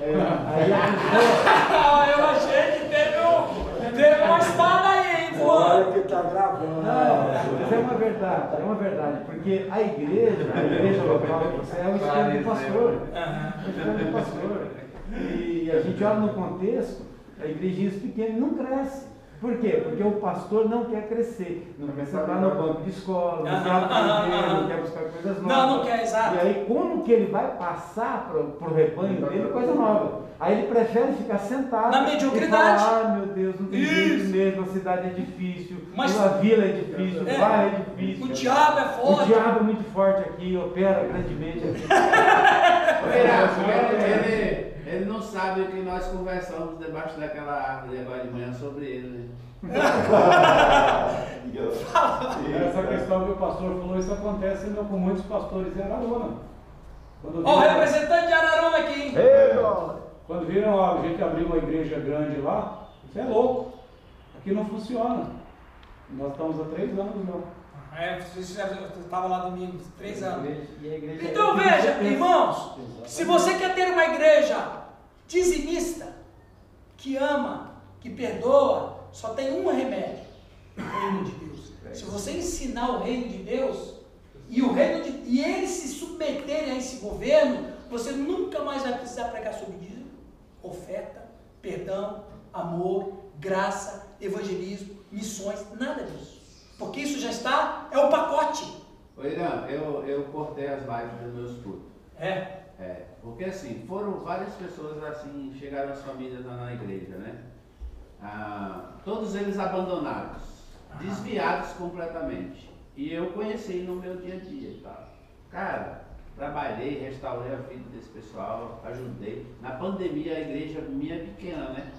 É, aí a pessoa. Ah, eu achei que teve, um, teve uma espada aí, hein, voando. que tá gravando. Não, mas é uma verdade, é uma verdade, porque a igreja, a igreja local você é o espelho do pastor. Aham. É o espelho do pastor. E a gente olha no contexto, a igrejinha pequena não cresce. Por quê? Porque o pastor não quer crescer, não quer sentar no banco de escola, não quer Aham, aham, aprender, aham. não quer buscar coisas novas. Não, não quer, exato. E aí, como que ele vai passar para o rebanho dele coisa nova? Aí ele prefere ficar sentado Na e mediocridade. falar, ah, meu Deus, não tem jeito mesmo, a cidade é difícil, Mas- a vila é difícil, É. o bairro é difícil. O diabo é O forte. diabo é muito forte aqui, opera grandemente aqui. Ele, ele, ele não sabe sabe que nós conversamos debaixo daquela árvore agora de manhã sobre ele, né? Essa questão que o pastor falou, isso acontece ainda com muitos pastores em Araruna. Ó, o viram, representante de Araruna aqui, hein? Ei, glória. quando viram a gente abrir uma igreja grande lá, isso é louco. Aqui não funciona. Nós estamos há três anos, meu. É, você já estava lá domingo, três anos. Então veja, irmãos, se você quer ter uma igreja dizimista, que ama, que perdoa, só tem um remédio: o reino de Deus. Se você ensinar o reino de Deus e o reino de, e eles se submeterem a esse governo, você nunca mais vai precisar pregar sobre dízimo, oferta, perdão, amor, graça, evangelismo, missões, nada disso. Porque isso já está, é o pacote. Ô Irã, eu, eu cortei as lives dos meus cultos. É. É, porque assim, foram várias pessoas assim, chegaram as famílias lá na igreja, né? Ah, todos eles abandonados, desviados completamente. E eu conheci no meu dia a dia e tal. Cara, trabalhei, restaurei a vida desse pessoal, ajudei. Na pandemia a igreja minha é pequena, né?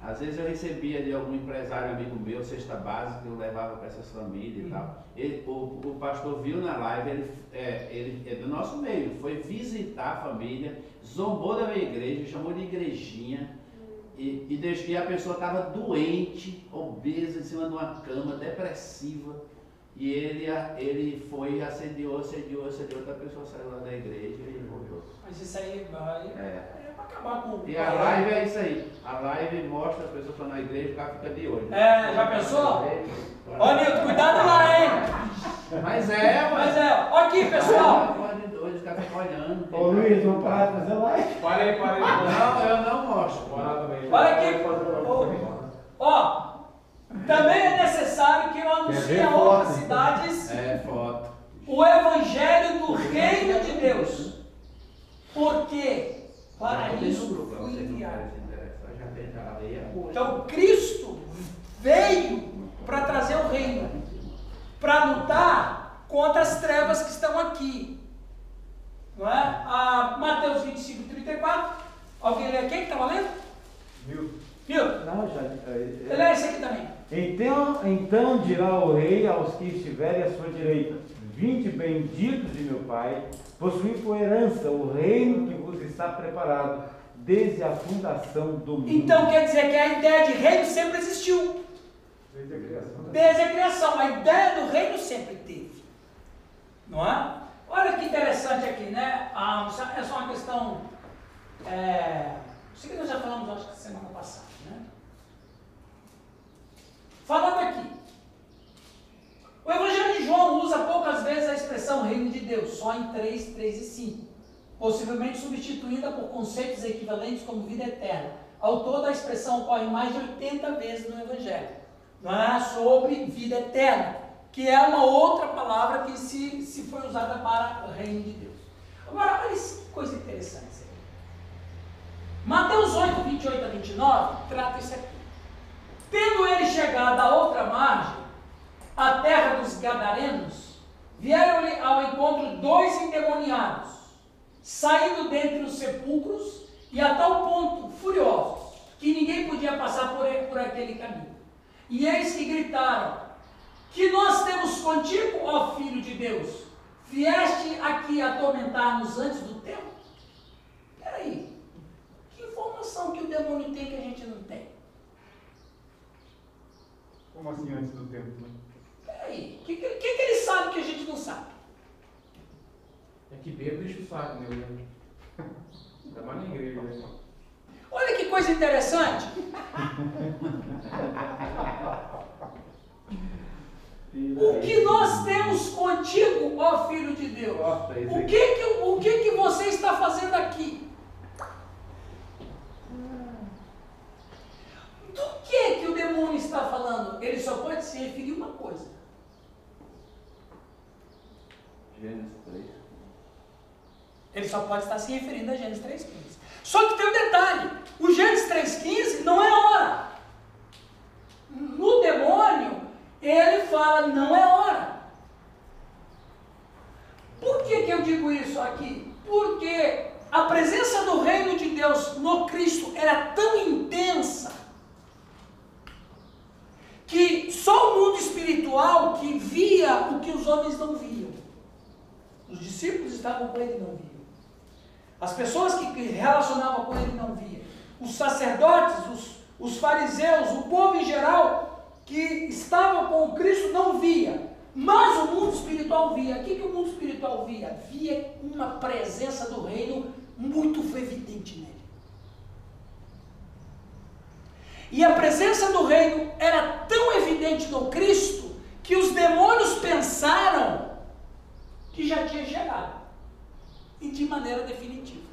Às vezes eu recebia de algum empresário amigo meu, cesta básica, eu levava para essas famílias e tal. Ele, o, o pastor viu na live, ele, é, ele é do nosso meio, foi visitar a família, zombou da minha igreja, chamou de igrejinha, e, e, deixou- e a pessoa estava doente, obesa, em cima de uma cama, depressiva. E ele, ele foi, assediou, assediou, assediou, outra pessoa saiu lá da igreja e voltou. Mas isso aí vai É. acabar com o E a live é isso aí. A live mostra as pessoas estão na igreja e o cara fica de olho. É, já pensou? Ó, Nilton, cuidado lá, hein? Mas é, Mas mas é, ó aqui, pessoal. Ô Luiz, vamos parar de fazer live. Parei, parei. Não, eu não mostro. Olha aqui. Ó, também é necessário que eu anuncie a outras cidades É foto. o evangelho do reino de Deus. Porque para isso fui enviado. é. Então Cristo veio para trazer o reino, para lutar contra as trevas que estão aqui. Não é? A Mateus 25, 34. Alguém lê aqui que estava lendo? Viu? Viu? Não, já. Ele é esse aqui também. Então, então dirá o rei aos que estiverem à sua direita: Vinde benditos de meu pai, possuí por herança o reino que vos está preparado desde a fundação do mundo. Então quer dizer que a ideia de reino sempre existiu. desde a criação Desde a criação. A ideia do reino sempre teve. Não é? Olha que interessante aqui, né? Ah, é só uma questão. É, isso que nós já falamos, acho que semana passada, né? Falando aqui. O Evangelho de João usa poucas vezes a expressão reino de Deus, só em 3, 3 e 5, possivelmente substituída por conceitos equivalentes como vida eterna. Ao todo, a expressão ocorre mais de 80 vezes no Evangelho não é? sobre vida eterna, que é uma outra palavra que se, se foi usada para o reino de Deus. Agora, olha que coisa interessante. Mateus 8, 28 a 29 trata isso aqui. Tendo ele chegado à outra margem, a terra dos Gadarenos, vieram-lhe ao encontro dois endemoniados, saindo dentre os sepulcros e a tal ponto furiosos, que ninguém podia passar por, por aquele caminho. E eis que gritaram: Que nós temos contigo, ó Filho de Deus? Vieste aqui atormentar-nos antes do tempo? Peraí, que informação que o demônio tem que a gente não tem? Como assim antes do tempo? né? Peraí, o que, que, que ele sabe que a gente não sabe? É que bebo deixa o saco, meu. né? Ainda mais na igreja, né? Olha que coisa interessante. O que nós temos contigo, ó Filho de Deus? O que que, o que que você está fazendo aqui? Do que que o demônio está falando? Ele só pode se referir a uma coisa. Gênesis 3. Ele só pode estar se referindo a Gênesis 3,15. Só que tem um detalhe: o Gênesis 3,15 não é hora. No demônio, ele fala não é hora. Por que, que eu digo isso aqui? Porque a presença do reino de Deus no Cristo era tão intensa que só o mundo espiritual que via o que os homens não viam. Os discípulos estavam com ele e não viam. As pessoas que relacionavam com ele não viam. Os sacerdotes, os, os fariseus, o povo em geral que estava com Cristo não via. Mas o mundo espiritual via. O que, que o mundo espiritual via? Via uma presença do reino muito evidente nele. E a presença do reino era tão evidente no Cristo que os demônios pensaram que já tinha chegado. E de maneira definitiva.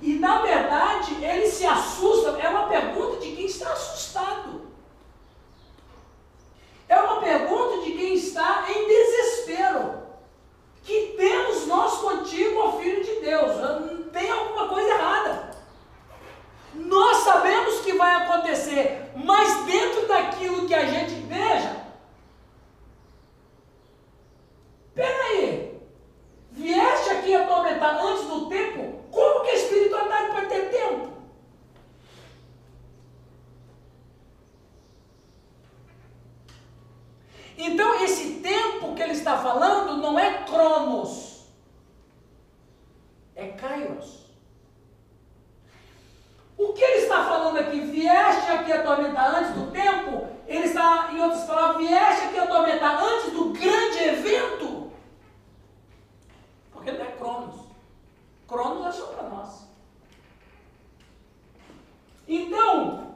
E na verdade, ele se assusta, é uma pergunta de quem está assustado. É uma pergunta de quem está em desespero. Que temos nós contigo, ó Filho de Deus? Tem alguma coisa errada. Nós sabemos que vai acontecer, mas dentro daquilo que a gente veja, peraí, vieste aqui atormentar antes do tempo? Como que a espiritualidade pode ter tempo? Então, esse tempo que ele está falando não é Cronos, é Kairos. O que ele está falando aqui? Vieste aqui atormentar antes do tempo? Ele está, em outras palavras, vieste aqui atormentar antes do grande evento? Porque não é Cronos. Cronos é só para nós. Então,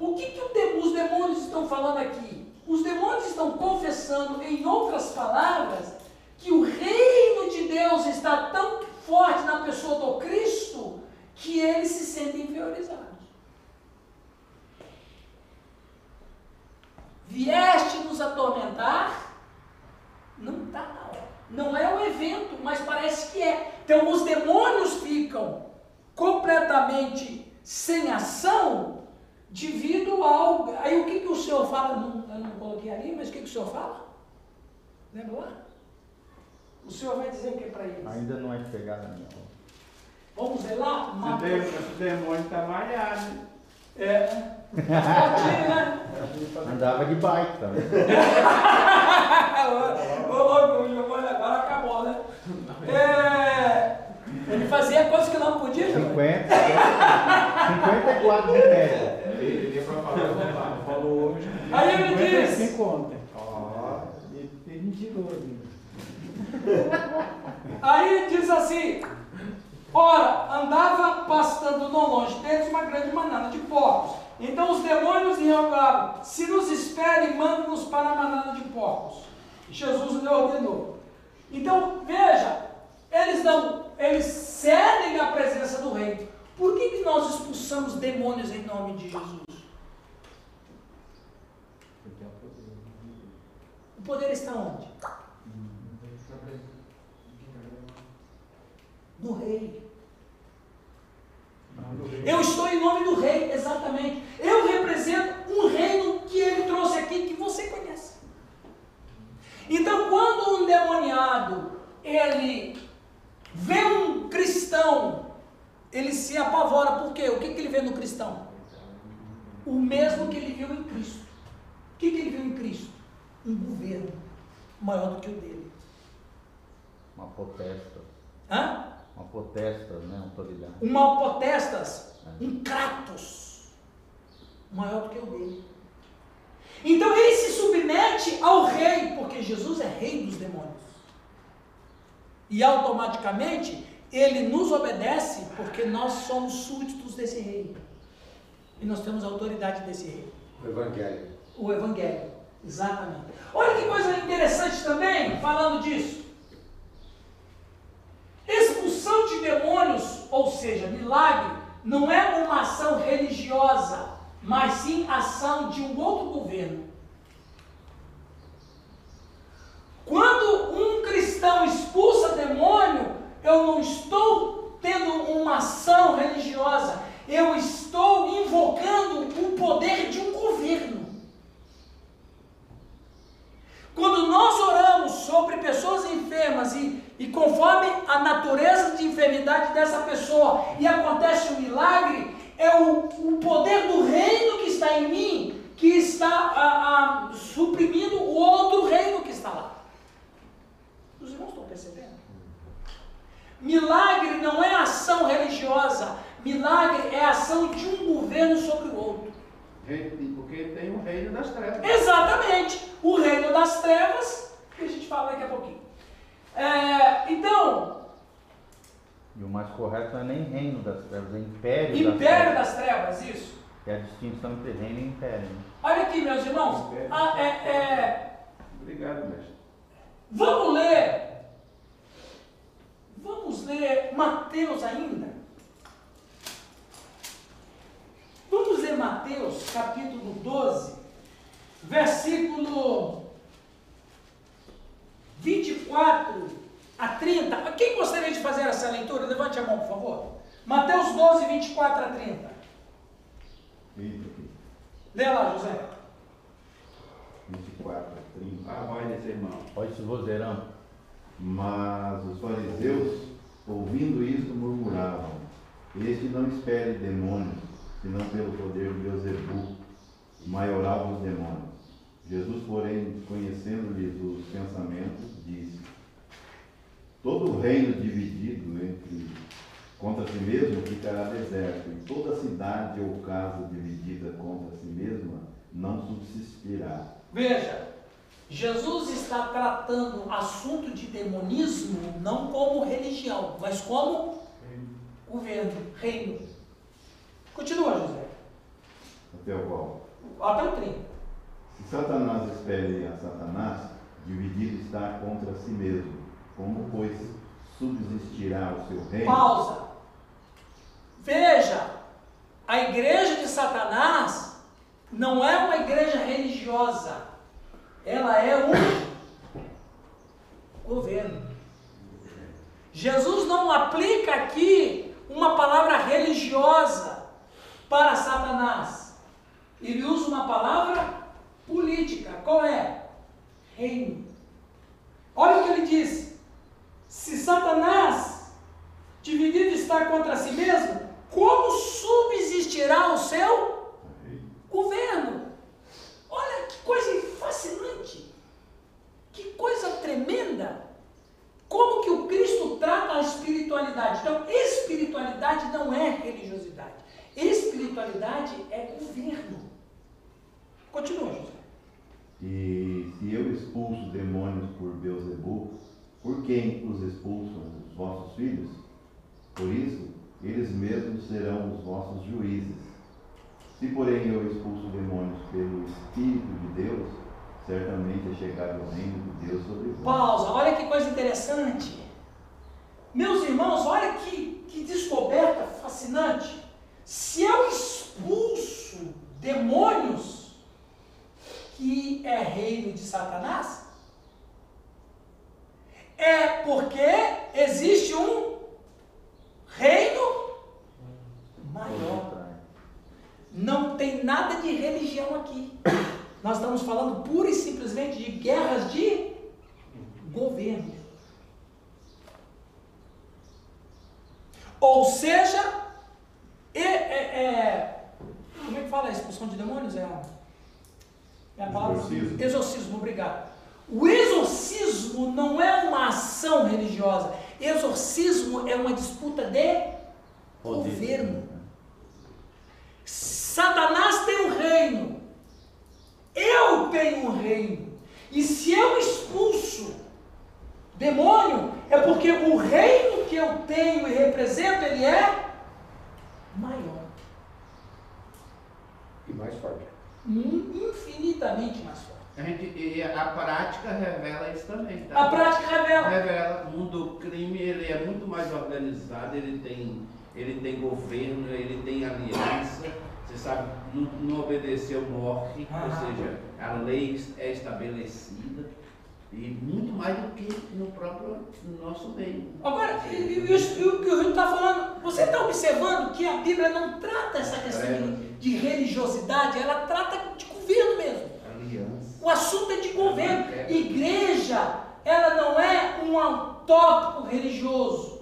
o que, que os demônios estão falando aqui? Os demônios estão confessando, em outras palavras, que o reino de Deus está tão forte na pessoa do Cristo que eles se sentem inferiorizados. Vieste nos atormentar, não está na hora. Não é o evento, mas parece que é. Então os demônios ficam completamente sem ação devido ao. Aí o que, que o senhor fala? Não, eu não coloquei ali, mas o que, que o senhor fala? Lembra lá? O senhor vai dizer o que para eles? Ainda não é chegada minha hora. Vamos ver lá? O demônio, o demônio está malhado. É. Fortinho, né? Andava de bike também. Ô, louco, agora acabou, né? É, ele fazia coisas que não podia, Giovanni. 50, 54 de média. Ele deu para falar, Falou hoje. Aí ele diz, 55 ontem. Ó, ele tem mentiroso. aí diz assim, ora, andava pastando não longe deles uma grande manada de porcos. Então os demônios interrogaram, se nos espere, manda-nos para a manada de porcos. Jesus lhe ordenou. Então, veja, eles não, eles cedem à presença do rei. Por que, que nós expulsamos demônios em nome de Jesus? O poder está onde? No rei. Eu estou em nome do rei, exatamente. Eu represento um reino que ele trouxe aqui que você conhece. Então, quando um demoniado ele vê um cristão, ele se apavora. Por quê? O que, que ele vê no cristão? O mesmo que ele viu em Cristo. O que, que ele viu em Cristo? Um governo maior do que o dele. Uma potesta. Hã? Uma potesta, né? Autoridade. Uma potestas, um Kratos maior do que o dele. Então ele se submete ao rei, porque Jesus é rei dos demônios. E automaticamente ele nos obedece porque nós somos súditos desse rei. E nós temos a autoridade desse rei. O Evangelho. O Evangelho. Exatamente. Olha que coisa interessante também, falando disso. Expulsão de demônios, ou seja, milagre, não é uma ação religiosa, mas sim ação de um outro governo. Quando um cristão expulsa demônio, eu não estou tendo uma ação religiosa, eu estou invocando o poder de um governo. Quando nós oramos sobre pessoas enfermas e, e conforme a natureza de enfermidade, dessa pessoa e acontece um milagre, é o, o poder do reino que está em mim que está ah, ah, suprimindo o outro reino que está lá. Os irmãos estão percebendo? Milagre não é ação religiosa, milagre é ação de um governo sobre o outro. Porque tem o reino das trevas. Exatamente, o reino das trevas, que a gente fala daqui a pouquinho. É, então, E o mais correto não é nem reino das trevas, é império, império das trevas. das trevas, isso. É a distinção entre reino e império. né? Olha aqui, meus irmãos, ah, é, é, Obrigado, mestre. vamos ler, vamos ler Mateus ainda. Vamos ler Mateus, capítulo 12, versículo 24 a 30. Quem gostaria de fazer essa leitura? Levante a mão, por favor. Mateus 12, 24 a 30. Eita, aqui. Lê lá, José. 24, 30. A voz desse irmão. Olha esse vozeirão. Mas os fariseus, ouvindo isto, murmuravam: Este não espere demônios, senão pelo poder de Beuzebu, o maioral dos demônios. Jesus, porém, conhecendo-lhes os pensamentos, disse: Todo reino dividido entre contra si mesmo ficará deserto, e toda cidade ou casa dividida contra si mesma não subsistirá. Veja, Jesus está tratando assunto de demonismo não como religião, mas como governo, reino. Continua, José. Até o qual? Até o 30. Se Satanás espere a Satanás, dividido está contra si mesmo. Como, pois, subsistirá o seu reino? Pausa. Veja, a igreja de Satanás não é uma igreja religiosa. Ela é um governo. Jesus não aplica aqui uma palavra religiosa para Satanás. Ele usa uma palavra política. Qual é? Reino. Olha o que ele diz. Se Satanás dividido está contra si mesmo, como subsistirá o seu governo? Olha que coisa fascinante, que coisa tremenda. Como que o Cristo trata a espiritualidade? Então, espiritualidade não é religiosidade. Espiritualidade é governo. Continua, José. E se eu expulso demônios por Beuzebu, por quem os expulsam os vossos filhos? Por isso, eles mesmos serão os vossos juízes. Se, porém, eu expulso demônios pelo Espírito de Deus, certamente é chegado o reino de Deus sobre vós. Pausa, olha que coisa interessante. Meus irmãos, olha que, que descoberta fascinante. Se eu expulso demônios, que é reino de Satanás, é porque existe um reino maior. Não tem nada de religião aqui. Nós estamos falando pura e simplesmente de guerras de governo. Ou seja, é, é- é- como é que fala a expulsão de demônios? É a, é a palavra Exorcismo. exorcismo, obrigado. O exorcismo não é uma ação religiosa. Exorcismo é uma disputa de governo. Satanás tem um reino. Eu tenho um reino. E se eu expulso demônio, é porque o reino que eu tenho e represento, ele é maior. E mais forte. Infinitamente mais forte. A, gente, e a prática revela isso também, tá? A prática revela. Revela. O mundo do crime ele é muito mais organizado, ele tem, ele tem governo, ele tem aliança. Você sabe, não, não obedeceu morre, Ah. ou seja, a lei é estabelecida. E muito mais do que no próprio nosso meio. Agora, e, e- e o que o Rio está falando, você está observando que a Bíblia não trata essa questão de, de religiosidade, ela trata de governo mesmo. Aliança. O assunto é de governo. Igreja, ela não é um tópico religioso.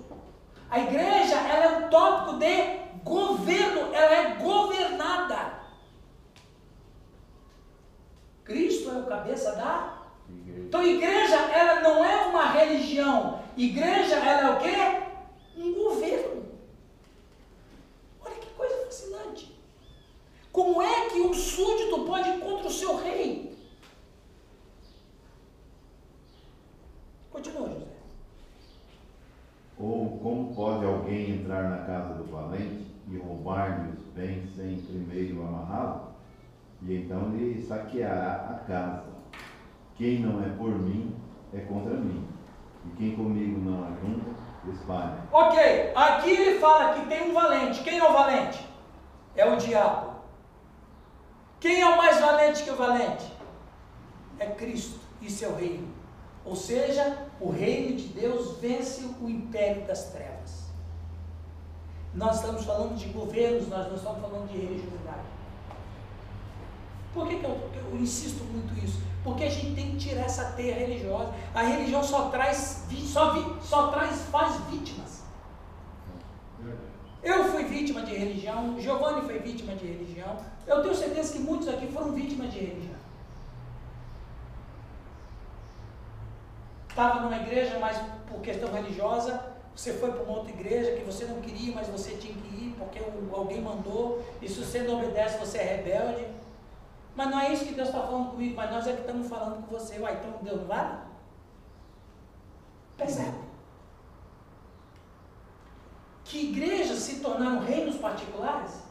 A igreja, ela é um tópico de governo, ela é governada. Cristo é o cabeça da Igreja. então, igreja, ela não é uma religião. Igreja, ela é o quê? Um governo. Olha que coisa fascinante. Como é que um súdito pode ir contra o seu rei? Continua, José. Ou como pode alguém entrar na casa do valente e roubar-lhe os bens sem primeiro amarrá-lo? E então lhe saqueará a casa. Quem não é por mim é contra mim. E quem comigo não ajunta, espalha. Ok, aqui ele fala que tem um valente. Quem é o valente? É o diabo. Quem é o mais valente que o valente? É Cristo e seu reino. Ou seja, o reino de Deus vence o império das trevas. Nós estamos falando de governos, nós não estamos falando de religiosidade. Por que, que eu, eu insisto muito isso? Porque a gente tem que tirar essa teia religiosa. A religião só traz, só, só traz, faz vítimas. Eu fui vítima de religião, Giovanni foi vítima de religião. Eu tenho certeza que muitos aqui foram vítimas de religião. Estava numa igreja, mas por questão religiosa, você foi para uma outra igreja que você não queria, mas você tinha que ir porque alguém mandou, e se você não obedece, você é rebelde. Mas não é isso que Deus está falando comigo, mas nós é que estamos falando com você. Uai, então Deus não vale? Percebe? Que igrejas se tornaram reinos particulares?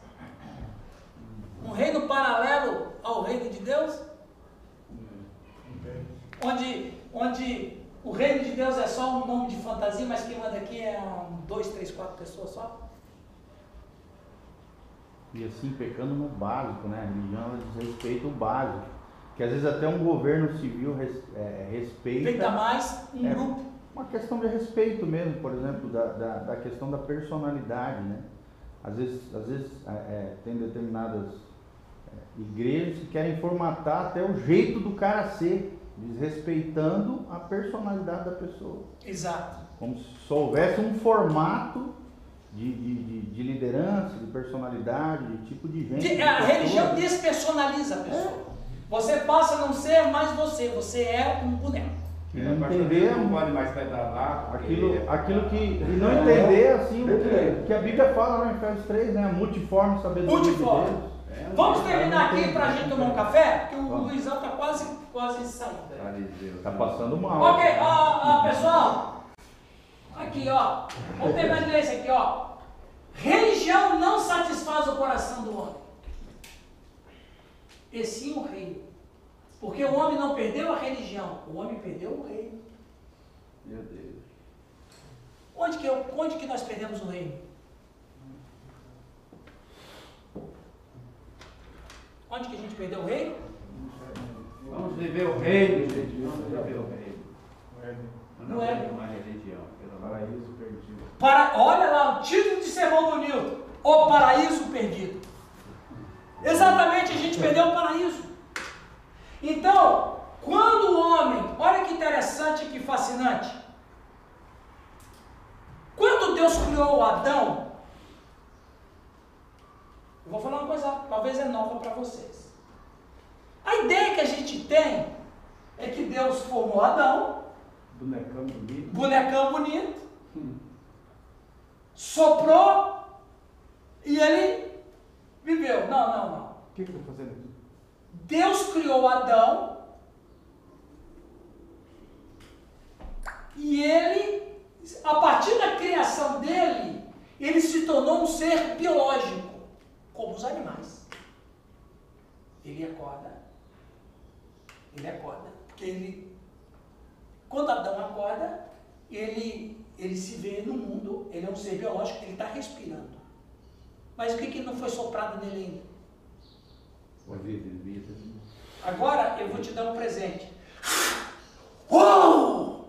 Um reino paralelo ao reino de Deus? Onde, onde o reino de Deus é só um nome de fantasia, mas quem manda aqui é um, dois, três, quatro pessoas só? E assim, pecando no básico, né? A religião desrespeita o básico. Que às vezes até um governo civil res- é, respeita. Feita mais um É. grupo. Uma questão de respeito mesmo, por exemplo, da, da, da questão da personalidade, né? Às vezes, às vezes é, é, tem determinadas é, igrejas que querem formatar até o jeito do cara ser, desrespeitando a personalidade da pessoa. Exato. Como se só houvesse um formato de, de, de, de liderança, de personalidade, de tipo de gente. De- de a pessoa. religião despersonaliza a pessoa. Você passa a não ser mais você, você é um boneco. E É, não entender não pode mais pedalar. aquilo, é- aquilo que. E não entender assim o que, que a Bíblia fala lá em Efésios 3, né? A multiforme sabedoria. Multiforme. É, Vamos terminar aqui para a gente tomar um café? Porque o Vamos. Luizão está quase, quase saindo. Fariseu. Tá passando mal. Ok, ó, ó, pessoal. Aqui, ó. Vamos terminar esse aqui, ó. Religião não satisfaz o coração do homem. E sim o reino. Porque o homem não perdeu a religião, o homem perdeu o reino. Meu Deus. Onde que, eu, onde que nós perdemos o reino? Onde que a gente perdeu o reino? Vamos viver o reino, gente. Vamos viver o reino. No Não é uma religião. pelo Paraíso perdido. Para, olha lá o título de sermão do Newton: O Paraíso Perdido. Exatamente, a gente perdeu o paraíso. Então, quando o homem, olha que interessante, que fascinante. Quando Deus criou o Adão, vou falar uma coisa, talvez é nova para vocês. A ideia que a gente tem é que Deus formou Adão, Bonecão bonito. bonecão bonito, soprou e ele viveu. Não, não, não. O que que eu tô fazendo aqui? Deus criou Adão e ele, a partir da criação dele, ele se tornou um ser biológico, como os animais. Ele acorda, ele acorda, porque ele, quando Adão acorda, ele, ele se vê no mundo, ele é um ser biológico, ele está respirando. Mas o que, que não foi soprado nele ainda? Foi vivido. Agora eu vou te dar um presente. Uou!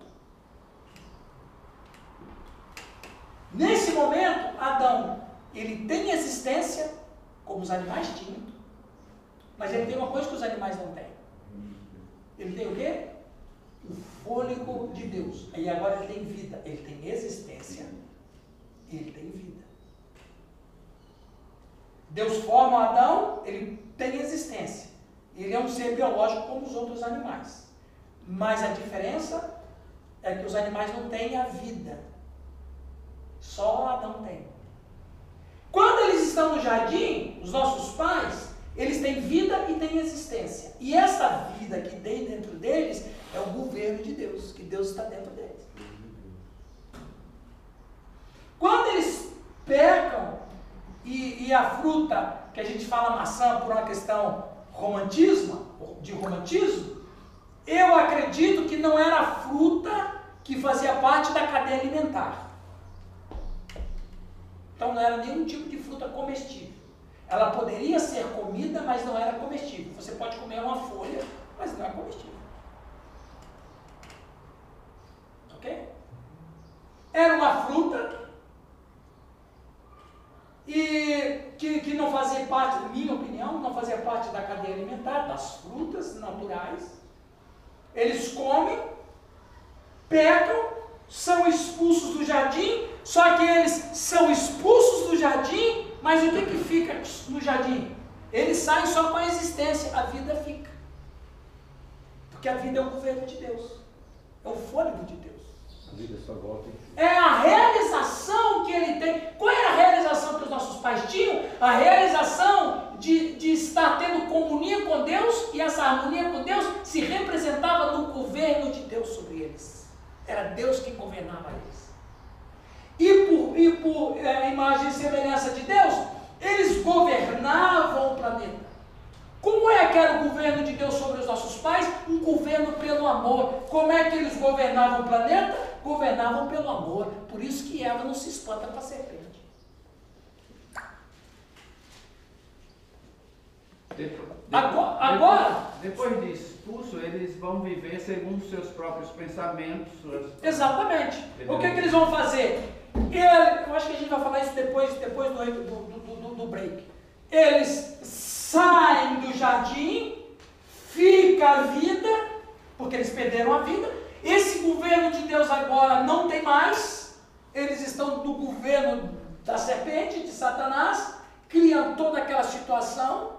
Nesse momento, Adão, ele tem existência, como os animais tinham, mas ele tem uma coisa que os animais não têm. Ele tem o quê? O fôlego de Deus. E agora ele tem vida, ele tem existência. Ele tem vida. Deus forma Adão, ele tem existência. Ele é um ser biológico como os outros animais. Mas a diferença é que os animais não têm a vida. Só Adão tem. Quando eles estão no jardim, os nossos pais, eles têm vida e têm existência. E essa vida que tem dentro deles é o governo de Deus, que Deus está dentro deles. Quando eles pecam e, e a fruta, que a gente fala maçã por uma questão romantismo, de romantismo, eu acredito que não era a fruta que fazia parte da cadeia alimentar. Então não era nenhum tipo de fruta comestível. Ela poderia ser comida, mas não era comestível. Você pode comer uma folha, mas não é comestível. Ok? Era uma fruta e que, que não fazia parte, na minha opinião, não fazia parte da cadeia alimentar, das frutas naturais. Eles comem, pecam, são expulsos do jardim, só que eles são expulsos do jardim, mas o que, que fica no jardim? Eles saem só com a existência, a vida fica. Porque a vida é o governo de Deus, é o fôlego de Deus. A vida só volta. É a realização que ele tem. Qual era a realização que os nossos pais tinham? A realização de, de estar tendo comunhão com Deus e essa harmonia com Deus se representava no governo de Deus sobre eles. Era Deus quem governava eles. E por, e por é, imagem e semelhança de Deus, eles governavam o planeta. Como é que era o governo de Deus sobre os nossos pais? Um governo pelo amor. Como é que eles governavam o planeta? Governavam pelo amor. Por isso que Eva não se espanta com a serpente. Depois, Agora- agora- depois de expulso, eles vão viver segundo seus próprios pensamentos. Suas... Exatamente. O que, que eles vão fazer? Eu acho que a gente vai falar isso depois, depois do, do, do, do- do break. Eles saem do jardim, fica a vida, porque eles perderam a vida. Esse governo de Deus agora não tem mais. Eles estão no governo da serpente, de Satanás, criam toda aquela situação.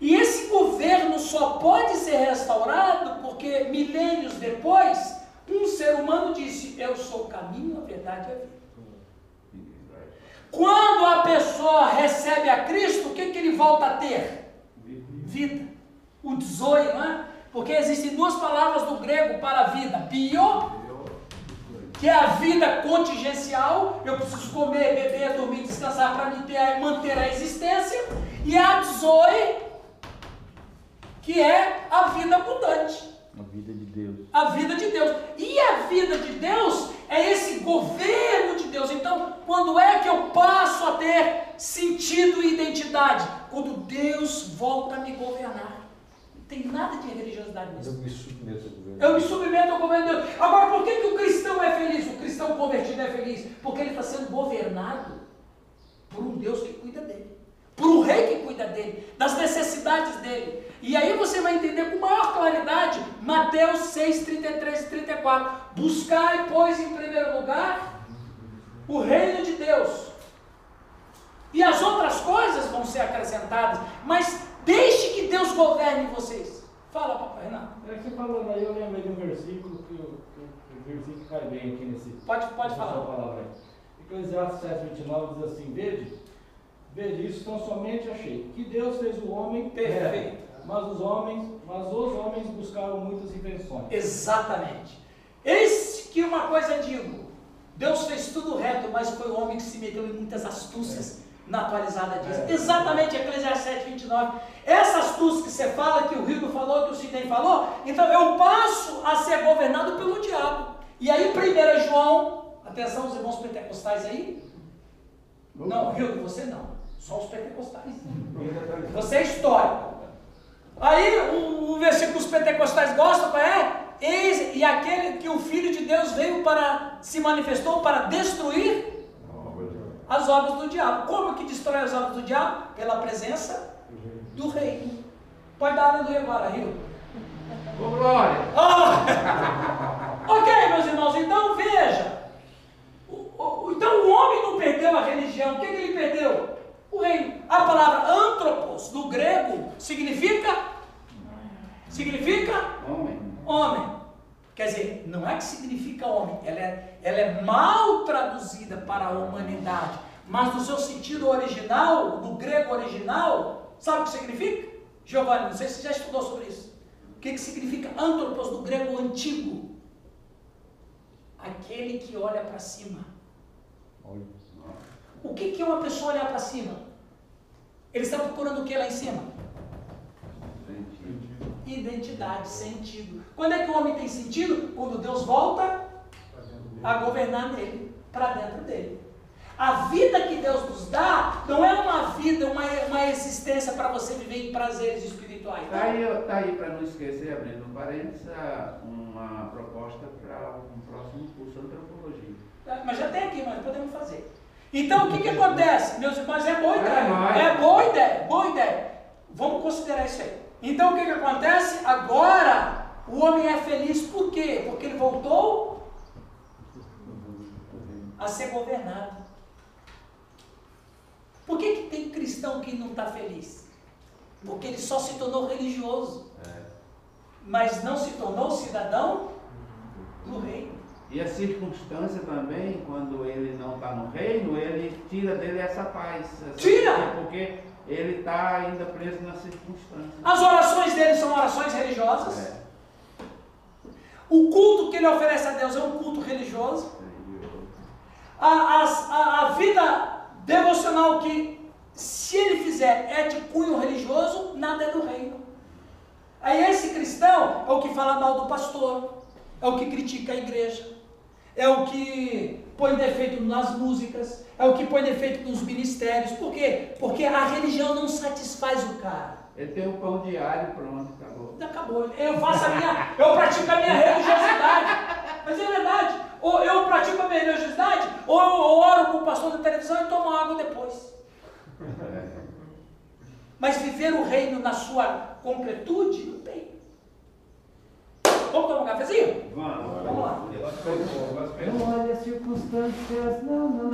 E esse governo só pode ser restaurado porque milênios depois, um ser humano disse: Eu sou o caminho, a verdade e a vida. Quando a pessoa recebe a Cristo, o que, que ele volta a ter? Vida. O zoe, não é? Porque existem duas palavras do grego para vida: bio, que é a vida contingencial, eu preciso comer, beber, dormir, descansar para manter a existência, e a zoe, que é a vida abundante. A vida de Deus. A vida de Deus. E a vida de Deus é esse governo de Deus. Então, quando é que eu passo a ter sentido e identidade? Quando Deus volta a me governar. Não tem nada de religiosidade nisso. Eu me submeto ao governo. Eu me submeto ao governo de Deus. Agora, por que, que o cristão é feliz? O cristão convertido é feliz? Porque ele está sendo governado por um Deus que cuida dele. Por um rei que cuida dele, das necessidades dele. E aí você vai entender com maior claridade Mateus 6, 33 e 34. Buscai, pois, em primeiro lugar o reino de Deus. E as outras coisas vão ser acrescentadas. Mas deixe que Deus governe vocês. Fala, papai Renato. É que você falando aí, eu lembrei de um versículo que, o- que, o- o versículo cai bem aqui nesse. Pode, pode falar. palavra. Eclesiastes 7, 29 diz assim: Vede, vede, isso tão somente achei, que Deus fez o homem Perfeito. mas os homens, mas os homens buscaram muitas invenções. Exatamente. Eis que uma coisa digo: Deus fez tudo reto, mas foi o homem que se meteu em muitas astúcias. Na atualizada diz. É. Exatamente, Eclesiastes 7, 29. Essa astúcia que você fala, que o Rigo falou, que o Sidney falou, então eu passo a ser governado pelo diabo. E aí, 1 João, atenção os irmãos pentecostais aí. Não, Rigo, você não. Só os pentecostais. Você é histórico. Aí o, o versículo que os pentecostais gostam é? Eis, e aquele que o Filho de Deus veio para, se manifestou para destruir as obras do diabo. Como que destrói as obras do diabo? Pela presença do rei. Pode dar aleluia agora, Rio. Ô, Glória! Ah! ok, meus irmãos, então veja. O- o- Então o homem não perdeu a religião, o que, que ele perdeu? O reino. A palavra antropos, no grego, significa? Significa Homem. homem. Quer dizer, não é que significa homem, ela é, ela é mal traduzida para a humanidade, mas no seu sentido original, no grego original, sabe o que significa? Giovanni, não sei se você já estudou sobre isso. O que, que significa antropos no grego antigo? Aquele que olha para cima. O que, que é uma pessoa olhar para cima? Ele está procurando o que lá em cima? Sentido. Identidade, sentido. Quando é que o homem tem sentido? Quando Deus volta a governar nele, para dentro dele. A vida que Deus nos dá não é uma vida, uma, uma existência para você viver em prazeres espirituais. Tá aí, tá aí para não esquecer, abrindo um parênteses, uma proposta para um próximo curso de antropologia. Tá, Mas já tem aqui, mas podemos fazer. Então o que, que acontece? Meus irmãos, é boa ideia. É nóis. É boa ideia, boa ideia. Vamos considerar isso aí. Então o que, que acontece? Agora o homem é feliz por quê? Porque ele voltou a ser governado. Por que, que tem cristão que não está feliz? Porque ele só se tornou religioso, mas não se tornou cidadão do reino. E a circunstância também, quando ele não está no reino, ele tira dele essa paz. essa- Tira! Porque ele está ainda preso na circunstância. As orações dele são orações religiosas. É. O culto que ele oferece a Deus é um culto religioso. A, as- a- a vida devocional que, se ele fizer, é de cunho religioso, nada é do reino. Aí esse cristão é o que fala mal do pastor, é o que critica a igreja, é o que põe defeito nas músicas, é o que põe defeito nos ministérios. Por quê? Porque a religião não satisfaz o cara. Ele tem o pão diário, pronto, acabou. Acabou. Eu faço a minha, eu pratico a minha religiosidade. Mas é verdade. Ou eu pratico a minha religiosidade, ou eu oro com o pastor da televisão e tomo água depois. Mas viver o reino na sua completude, não tem. Vamos tomar um cafezinho? Vamos. Vamos lá. Não olha as circunstâncias, não, não.